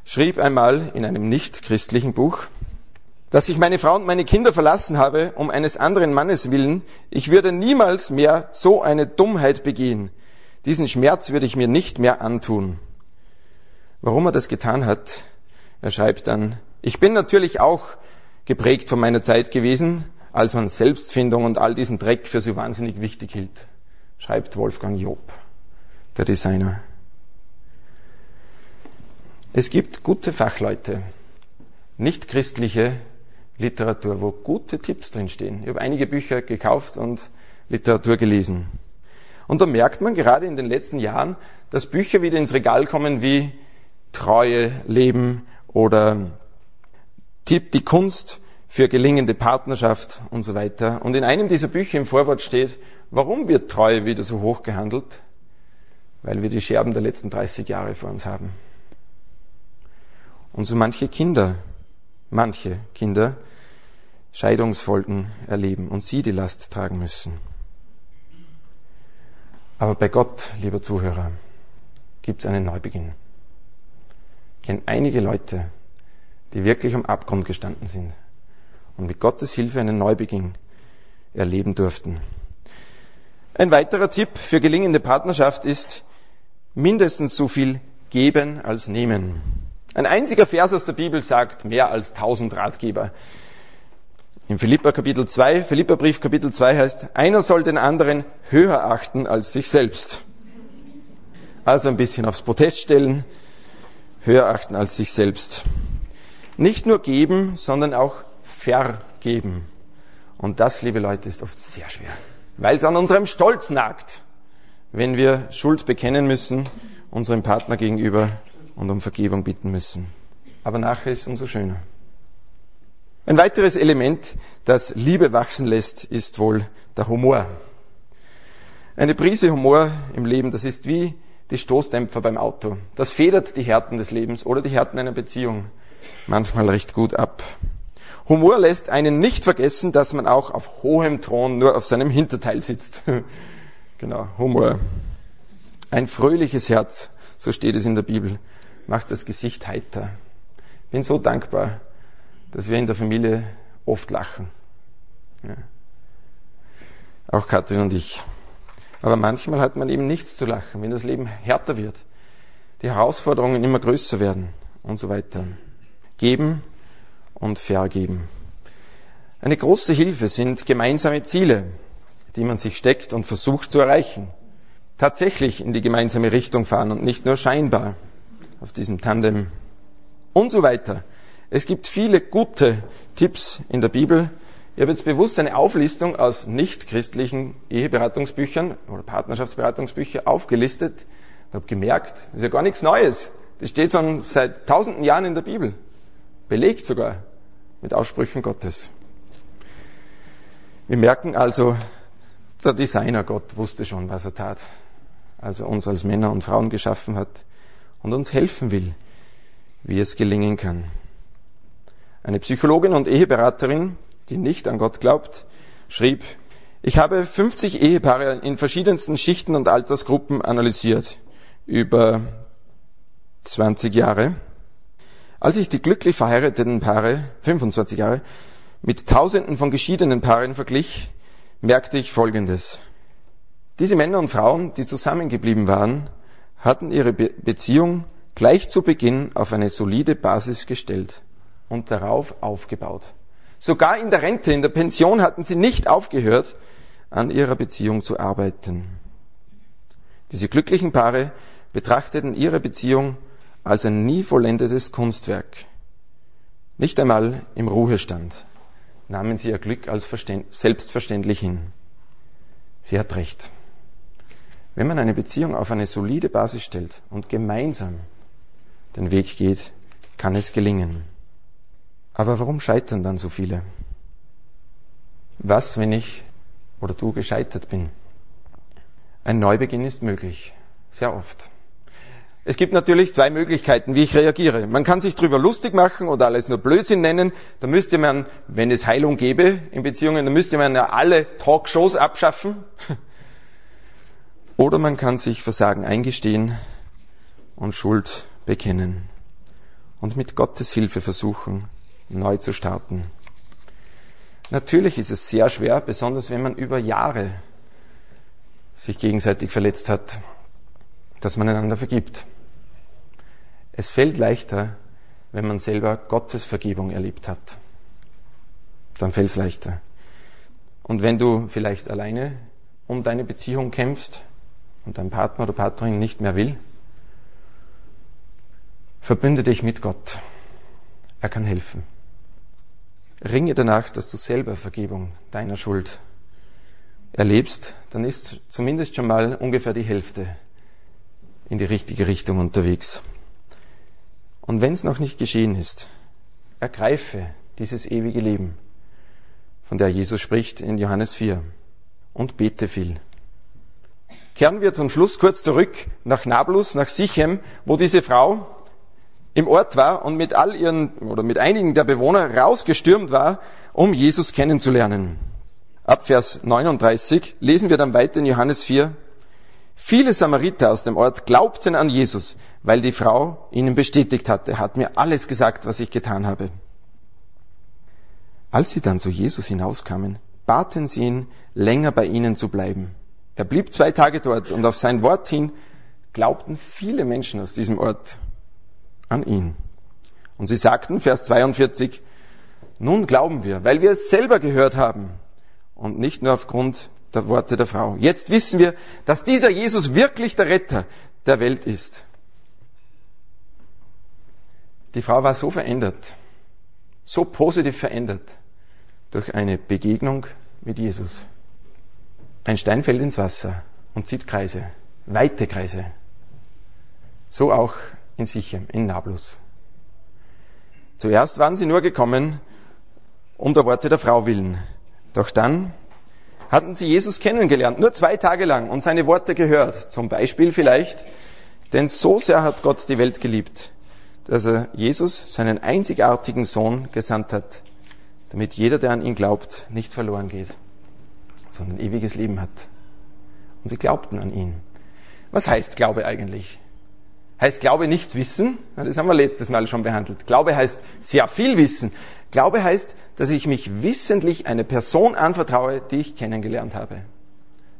schrieb einmal in einem nicht christlichen Buch, dass ich meine Frau und meine Kinder verlassen habe, um eines anderen Mannes willen, ich würde niemals mehr so eine Dummheit begehen. Diesen Schmerz würde ich mir nicht mehr antun. Warum er das getan hat? Er schreibt dann, ich bin natürlich auch geprägt von meiner Zeit gewesen, als man Selbstfindung und all diesen Dreck für so wahnsinnig wichtig hielt, schreibt Wolfgang Job, der Designer. Es gibt gute Fachleute, nicht christliche Literatur, wo gute Tipps drinstehen. Ich habe einige Bücher gekauft und Literatur gelesen. Und da merkt man gerade in den letzten Jahren, dass Bücher wieder ins Regal kommen wie Treue leben oder Tipp die Kunst für gelingende Partnerschaft und so weiter. Und in einem dieser Bücher im Vorwort steht, warum wird Treue wieder so hoch gehandelt? Weil wir die Scherben der letzten 30 Jahre vor uns haben. Und so manche Kinder, manche Kinder Scheidungsfolgen erleben und sie die Last tragen müssen. Aber bei Gott, lieber Zuhörer, gibt es einen Neubeginn. Kenne einige Leute, die wirklich am Abgrund gestanden sind und mit Gottes Hilfe einen Neubeginn erleben durften. Ein weiterer Tipp für gelingende Partnerschaft ist, mindestens so viel geben als nehmen. Ein einziger Vers aus der Bibel sagt mehr als tausend Ratgeber. Im Philippa Kapitel 2, Philippa Brief Kapitel 2 heißt, einer soll den anderen höher achten als sich selbst. Also ein bisschen aufs Protest stellen, höher achten als sich selbst. Nicht nur geben, sondern auch vergeben. Und das, liebe Leute, ist oft sehr schwer, weil es an unserem Stolz nagt, wenn wir Schuld bekennen müssen, unserem Partner gegenüber und um Vergebung bitten müssen. Aber nachher ist es umso schöner. Ein weiteres Element, das Liebe wachsen lässt, ist wohl der Humor. Eine Prise Humor im Leben, das ist wie die Stoßdämpfer beim Auto. Das federt die Härten des Lebens oder die Härten einer Beziehung manchmal recht gut ab. Humor lässt einen nicht vergessen, dass man auch auf hohem Thron nur auf seinem Hinterteil sitzt. genau, Humor. Ein fröhliches Herz, so steht es in der Bibel, macht das Gesicht heiter. Bin so dankbar, dass wir in der Familie oft lachen. Ja. Auch Katrin und ich. Aber manchmal hat man eben nichts zu lachen, wenn das Leben härter wird, die Herausforderungen immer größer werden und so weiter. Geben und vergeben. Eine große Hilfe sind gemeinsame Ziele, die man sich steckt und versucht zu erreichen. Tatsächlich in die gemeinsame Richtung fahren und nicht nur scheinbar auf diesem Tandem und so weiter. Es gibt viele gute Tipps in der Bibel. Ich habe jetzt bewusst eine Auflistung aus nicht-christlichen Eheberatungsbüchern oder Partnerschaftsberatungsbüchern aufgelistet und habe gemerkt, das ist ja gar nichts Neues. Das steht schon seit tausenden Jahren in der Bibel. Belegt sogar mit Aussprüchen Gottes. Wir merken also, der Designer Gott wusste schon, was er tat, als er uns als Männer und Frauen geschaffen hat und uns helfen will, wie es gelingen kann. Eine Psychologin und Eheberaterin, die nicht an Gott glaubt, schrieb, ich habe 50 Ehepaare in verschiedensten Schichten und Altersgruppen analysiert über 20 Jahre. Als ich die glücklich verheirateten Paare, 25 Jahre, mit Tausenden von geschiedenen Paaren verglich, merkte ich Folgendes. Diese Männer und Frauen, die zusammengeblieben waren, hatten ihre Be Beziehung gleich zu Beginn auf eine solide Basis gestellt und darauf aufgebaut. Sogar in der Rente, in der Pension hatten sie nicht aufgehört, an ihrer Beziehung zu arbeiten. Diese glücklichen Paare betrachteten ihre Beziehung als ein nie vollendetes Kunstwerk. Nicht einmal im Ruhestand nahmen sie ihr Glück als selbstverständlich hin. Sie hat recht. Wenn man eine Beziehung auf eine solide Basis stellt und gemeinsam den Weg geht, kann es gelingen. Aber warum scheitern dann so viele? Was, wenn ich oder du gescheitert bin? Ein Neubeginn ist möglich, sehr oft. Es gibt natürlich zwei Möglichkeiten, wie ich reagiere. Man kann sich drüber lustig machen oder alles nur Blödsinn nennen. Da müsste man, wenn es Heilung gäbe in Beziehungen, dann müsste man ja alle Talkshows abschaffen. Oder man kann sich Versagen eingestehen und Schuld bekennen und mit Gottes Hilfe versuchen, neu zu starten. Natürlich ist es sehr schwer, besonders wenn man über Jahre sich gegenseitig verletzt hat, dass man einander vergibt. Es fällt leichter, wenn man selber Gottes Vergebung erlebt hat. Dann fällt es leichter. Und wenn du vielleicht alleine um deine Beziehung kämpfst, und dein Partner oder Partnerin nicht mehr will, verbünde dich mit Gott. Er kann helfen. Ringe danach, dass du selber Vergebung deiner Schuld erlebst, dann ist zumindest schon mal ungefähr die Hälfte in die richtige Richtung unterwegs. Und wenn es noch nicht geschehen ist, ergreife dieses ewige Leben, von der Jesus spricht in Johannes 4, und bete viel. Kehren wir zum Schluss kurz zurück nach Nablus, nach Sichem, wo diese Frau im Ort war und mit all ihren oder mit einigen der Bewohner rausgestürmt war, um Jesus kennenzulernen. Ab Vers 39 lesen wir dann weiter in Johannes 4. Viele Samariter aus dem Ort glaubten an Jesus, weil die Frau ihnen bestätigt hatte, hat mir alles gesagt, was ich getan habe. Als sie dann zu Jesus hinauskamen, baten sie ihn, länger bei ihnen zu bleiben. Er blieb zwei Tage dort und auf sein Wort hin glaubten viele Menschen aus diesem Ort an ihn. Und sie sagten, Vers 42, nun glauben wir, weil wir es selber gehört haben und nicht nur aufgrund der Worte der Frau. Jetzt wissen wir, dass dieser Jesus wirklich der Retter der Welt ist. Die Frau war so verändert, so positiv verändert durch eine Begegnung mit Jesus. Ein Stein fällt ins Wasser und zieht Kreise, weite Kreise. So auch in Sichem, in Nablus. Zuerst waren sie nur gekommen, um der Worte der Frau willen. Doch dann hatten sie Jesus kennengelernt, nur zwei Tage lang und seine Worte gehört. Zum Beispiel vielleicht, denn so sehr hat Gott die Welt geliebt, dass er Jesus, seinen einzigartigen Sohn, gesandt hat, damit jeder, der an ihn glaubt, nicht verloren geht, sondern ewiges Leben hat. Und sie glaubten an ihn. Was heißt Glaube eigentlich? Heißt Glaube nichts wissen. Das haben wir letztes Mal schon behandelt. Glaube heißt sehr viel wissen. Glaube heißt, dass ich mich wissentlich einer Person anvertraue, die ich kennengelernt habe.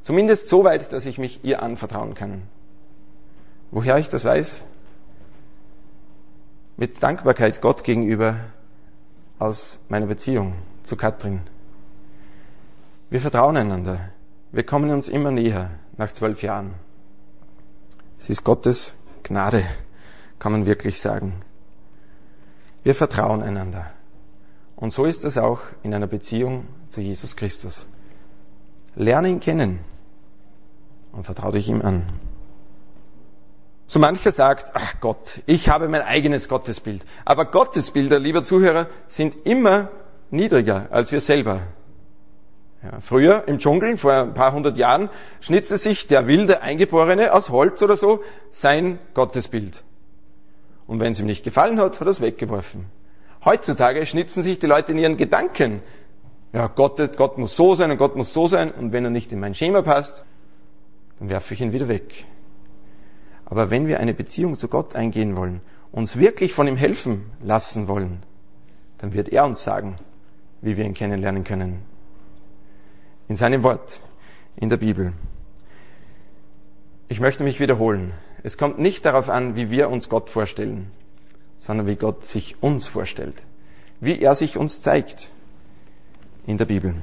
Zumindest so weit, dass ich mich ihr anvertrauen kann. Woher ich das weiß? Mit Dankbarkeit Gott gegenüber aus meiner Beziehung zu Katrin. Wir vertrauen einander. Wir kommen uns immer näher nach zwölf Jahren. Es ist Gottes Gnade, kann man wirklich sagen. Wir vertrauen einander. Und so ist es auch in einer Beziehung zu Jesus Christus. Lerne ihn kennen und vertraue dich ihm an. So mancher sagt, ach Gott, ich habe mein eigenes Gottesbild. Aber Gottesbilder, lieber Zuhörer, sind immer niedriger als wir selber. Ja, früher im Dschungel, vor ein paar hundert Jahren, schnitzte sich der wilde Eingeborene aus Holz oder so sein Gottesbild. Und wenn es ihm nicht gefallen hat, hat er es weggeworfen. Heutzutage schnitzen sich die Leute in ihren Gedanken. Ja, Gott, Gott muss so sein und Gott muss so sein und wenn er nicht in mein Schema passt, dann werfe ich ihn wieder weg. Aber wenn wir eine Beziehung zu Gott eingehen wollen, uns wirklich von ihm helfen lassen wollen, dann wird er uns sagen, wie wir ihn kennenlernen können in seinem Wort, in der Bibel. Ich möchte mich wiederholen. Es kommt nicht darauf an, wie wir uns Gott vorstellen, sondern wie Gott sich uns vorstellt, wie er sich uns zeigt in der Bibel.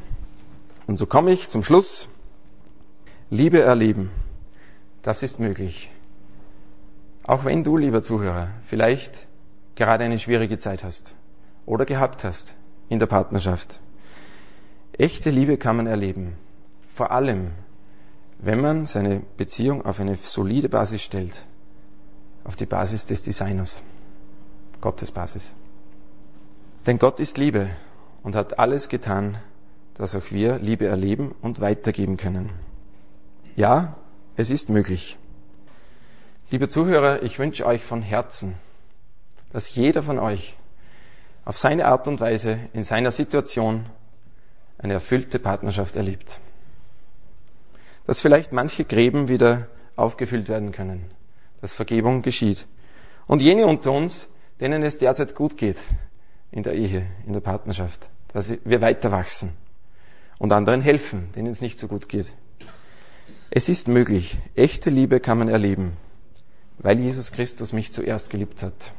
Und so komme ich zum Schluss. Liebe erleben, das ist möglich. Auch wenn du, lieber Zuhörer, vielleicht gerade eine schwierige Zeit hast oder gehabt hast in der Partnerschaft. Echte Liebe kann man erleben. Vor allem, wenn man seine Beziehung auf eine solide Basis stellt. Auf die Basis des Designers. Gottes Basis. Denn Gott ist Liebe und hat alles getan, dass auch wir Liebe erleben und weitergeben können. Ja, es ist möglich. Liebe Zuhörer, ich wünsche euch von Herzen, dass jeder von euch auf seine Art und Weise in seiner Situation eine erfüllte Partnerschaft erlebt. Dass vielleicht manche Gräben wieder aufgefüllt werden können, dass Vergebung geschieht. Und jene unter uns, denen es derzeit gut geht in der Ehe, in der Partnerschaft, dass wir weiter wachsen und anderen helfen, denen es nicht so gut geht. Es ist möglich, echte Liebe kann man erleben, weil Jesus Christus mich zuerst geliebt hat.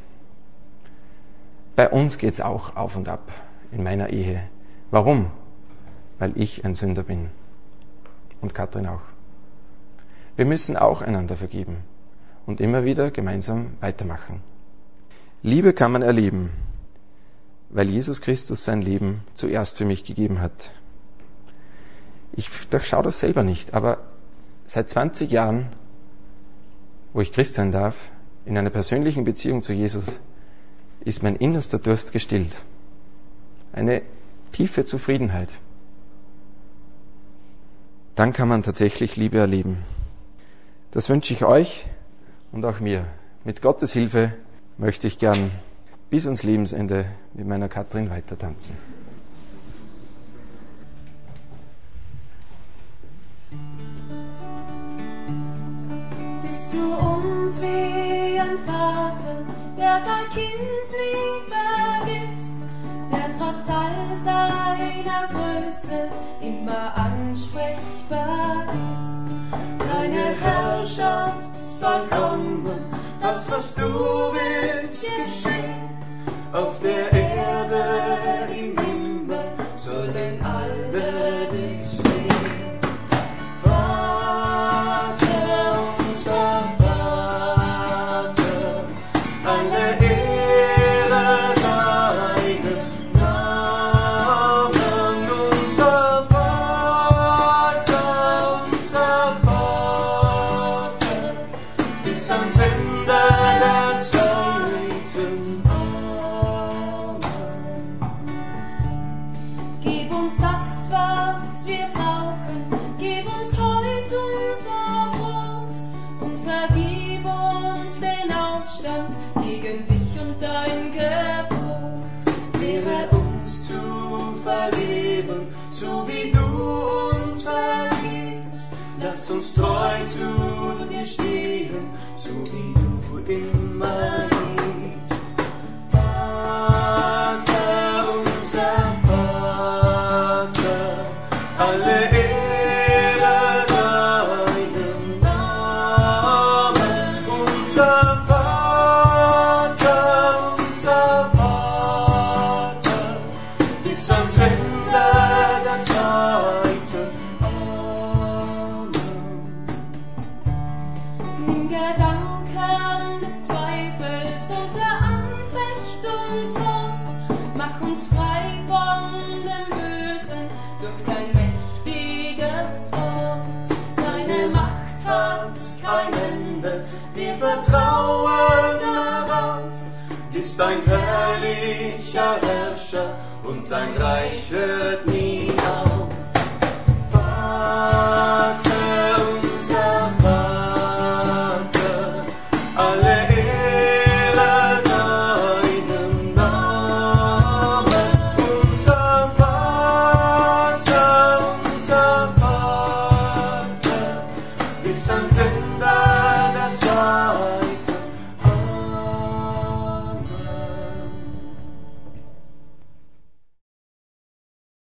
Bei uns geht's auch auf und ab in meiner Ehe. Warum? weil ich ein Sünder bin. Und Katrin auch. Wir müssen auch einander vergeben und immer wieder gemeinsam weitermachen. Liebe kann man erleben, weil Jesus Christus sein Leben zuerst für mich gegeben hat. Ich durchschaue das selber nicht, aber seit 20 Jahren, wo ich Christ sein darf, in einer persönlichen Beziehung zu Jesus, ist mein innerster Durst gestillt. Eine tiefe Zufriedenheit dann kann man tatsächlich Liebe erleben. Das wünsche ich euch und auch mir. Mit Gottes Hilfe möchte ich gern bis ans Lebensende mit meiner Katrin weiter tanzen. Bist du uns wie ein Vater, der sein Kind nie vergisst der trotz all seiner Größe immer ansprechbar ist. Deine Herrschaft soll kommen, das, was du willst, geschehen. Auf der Erde, im Himmel, sollen alle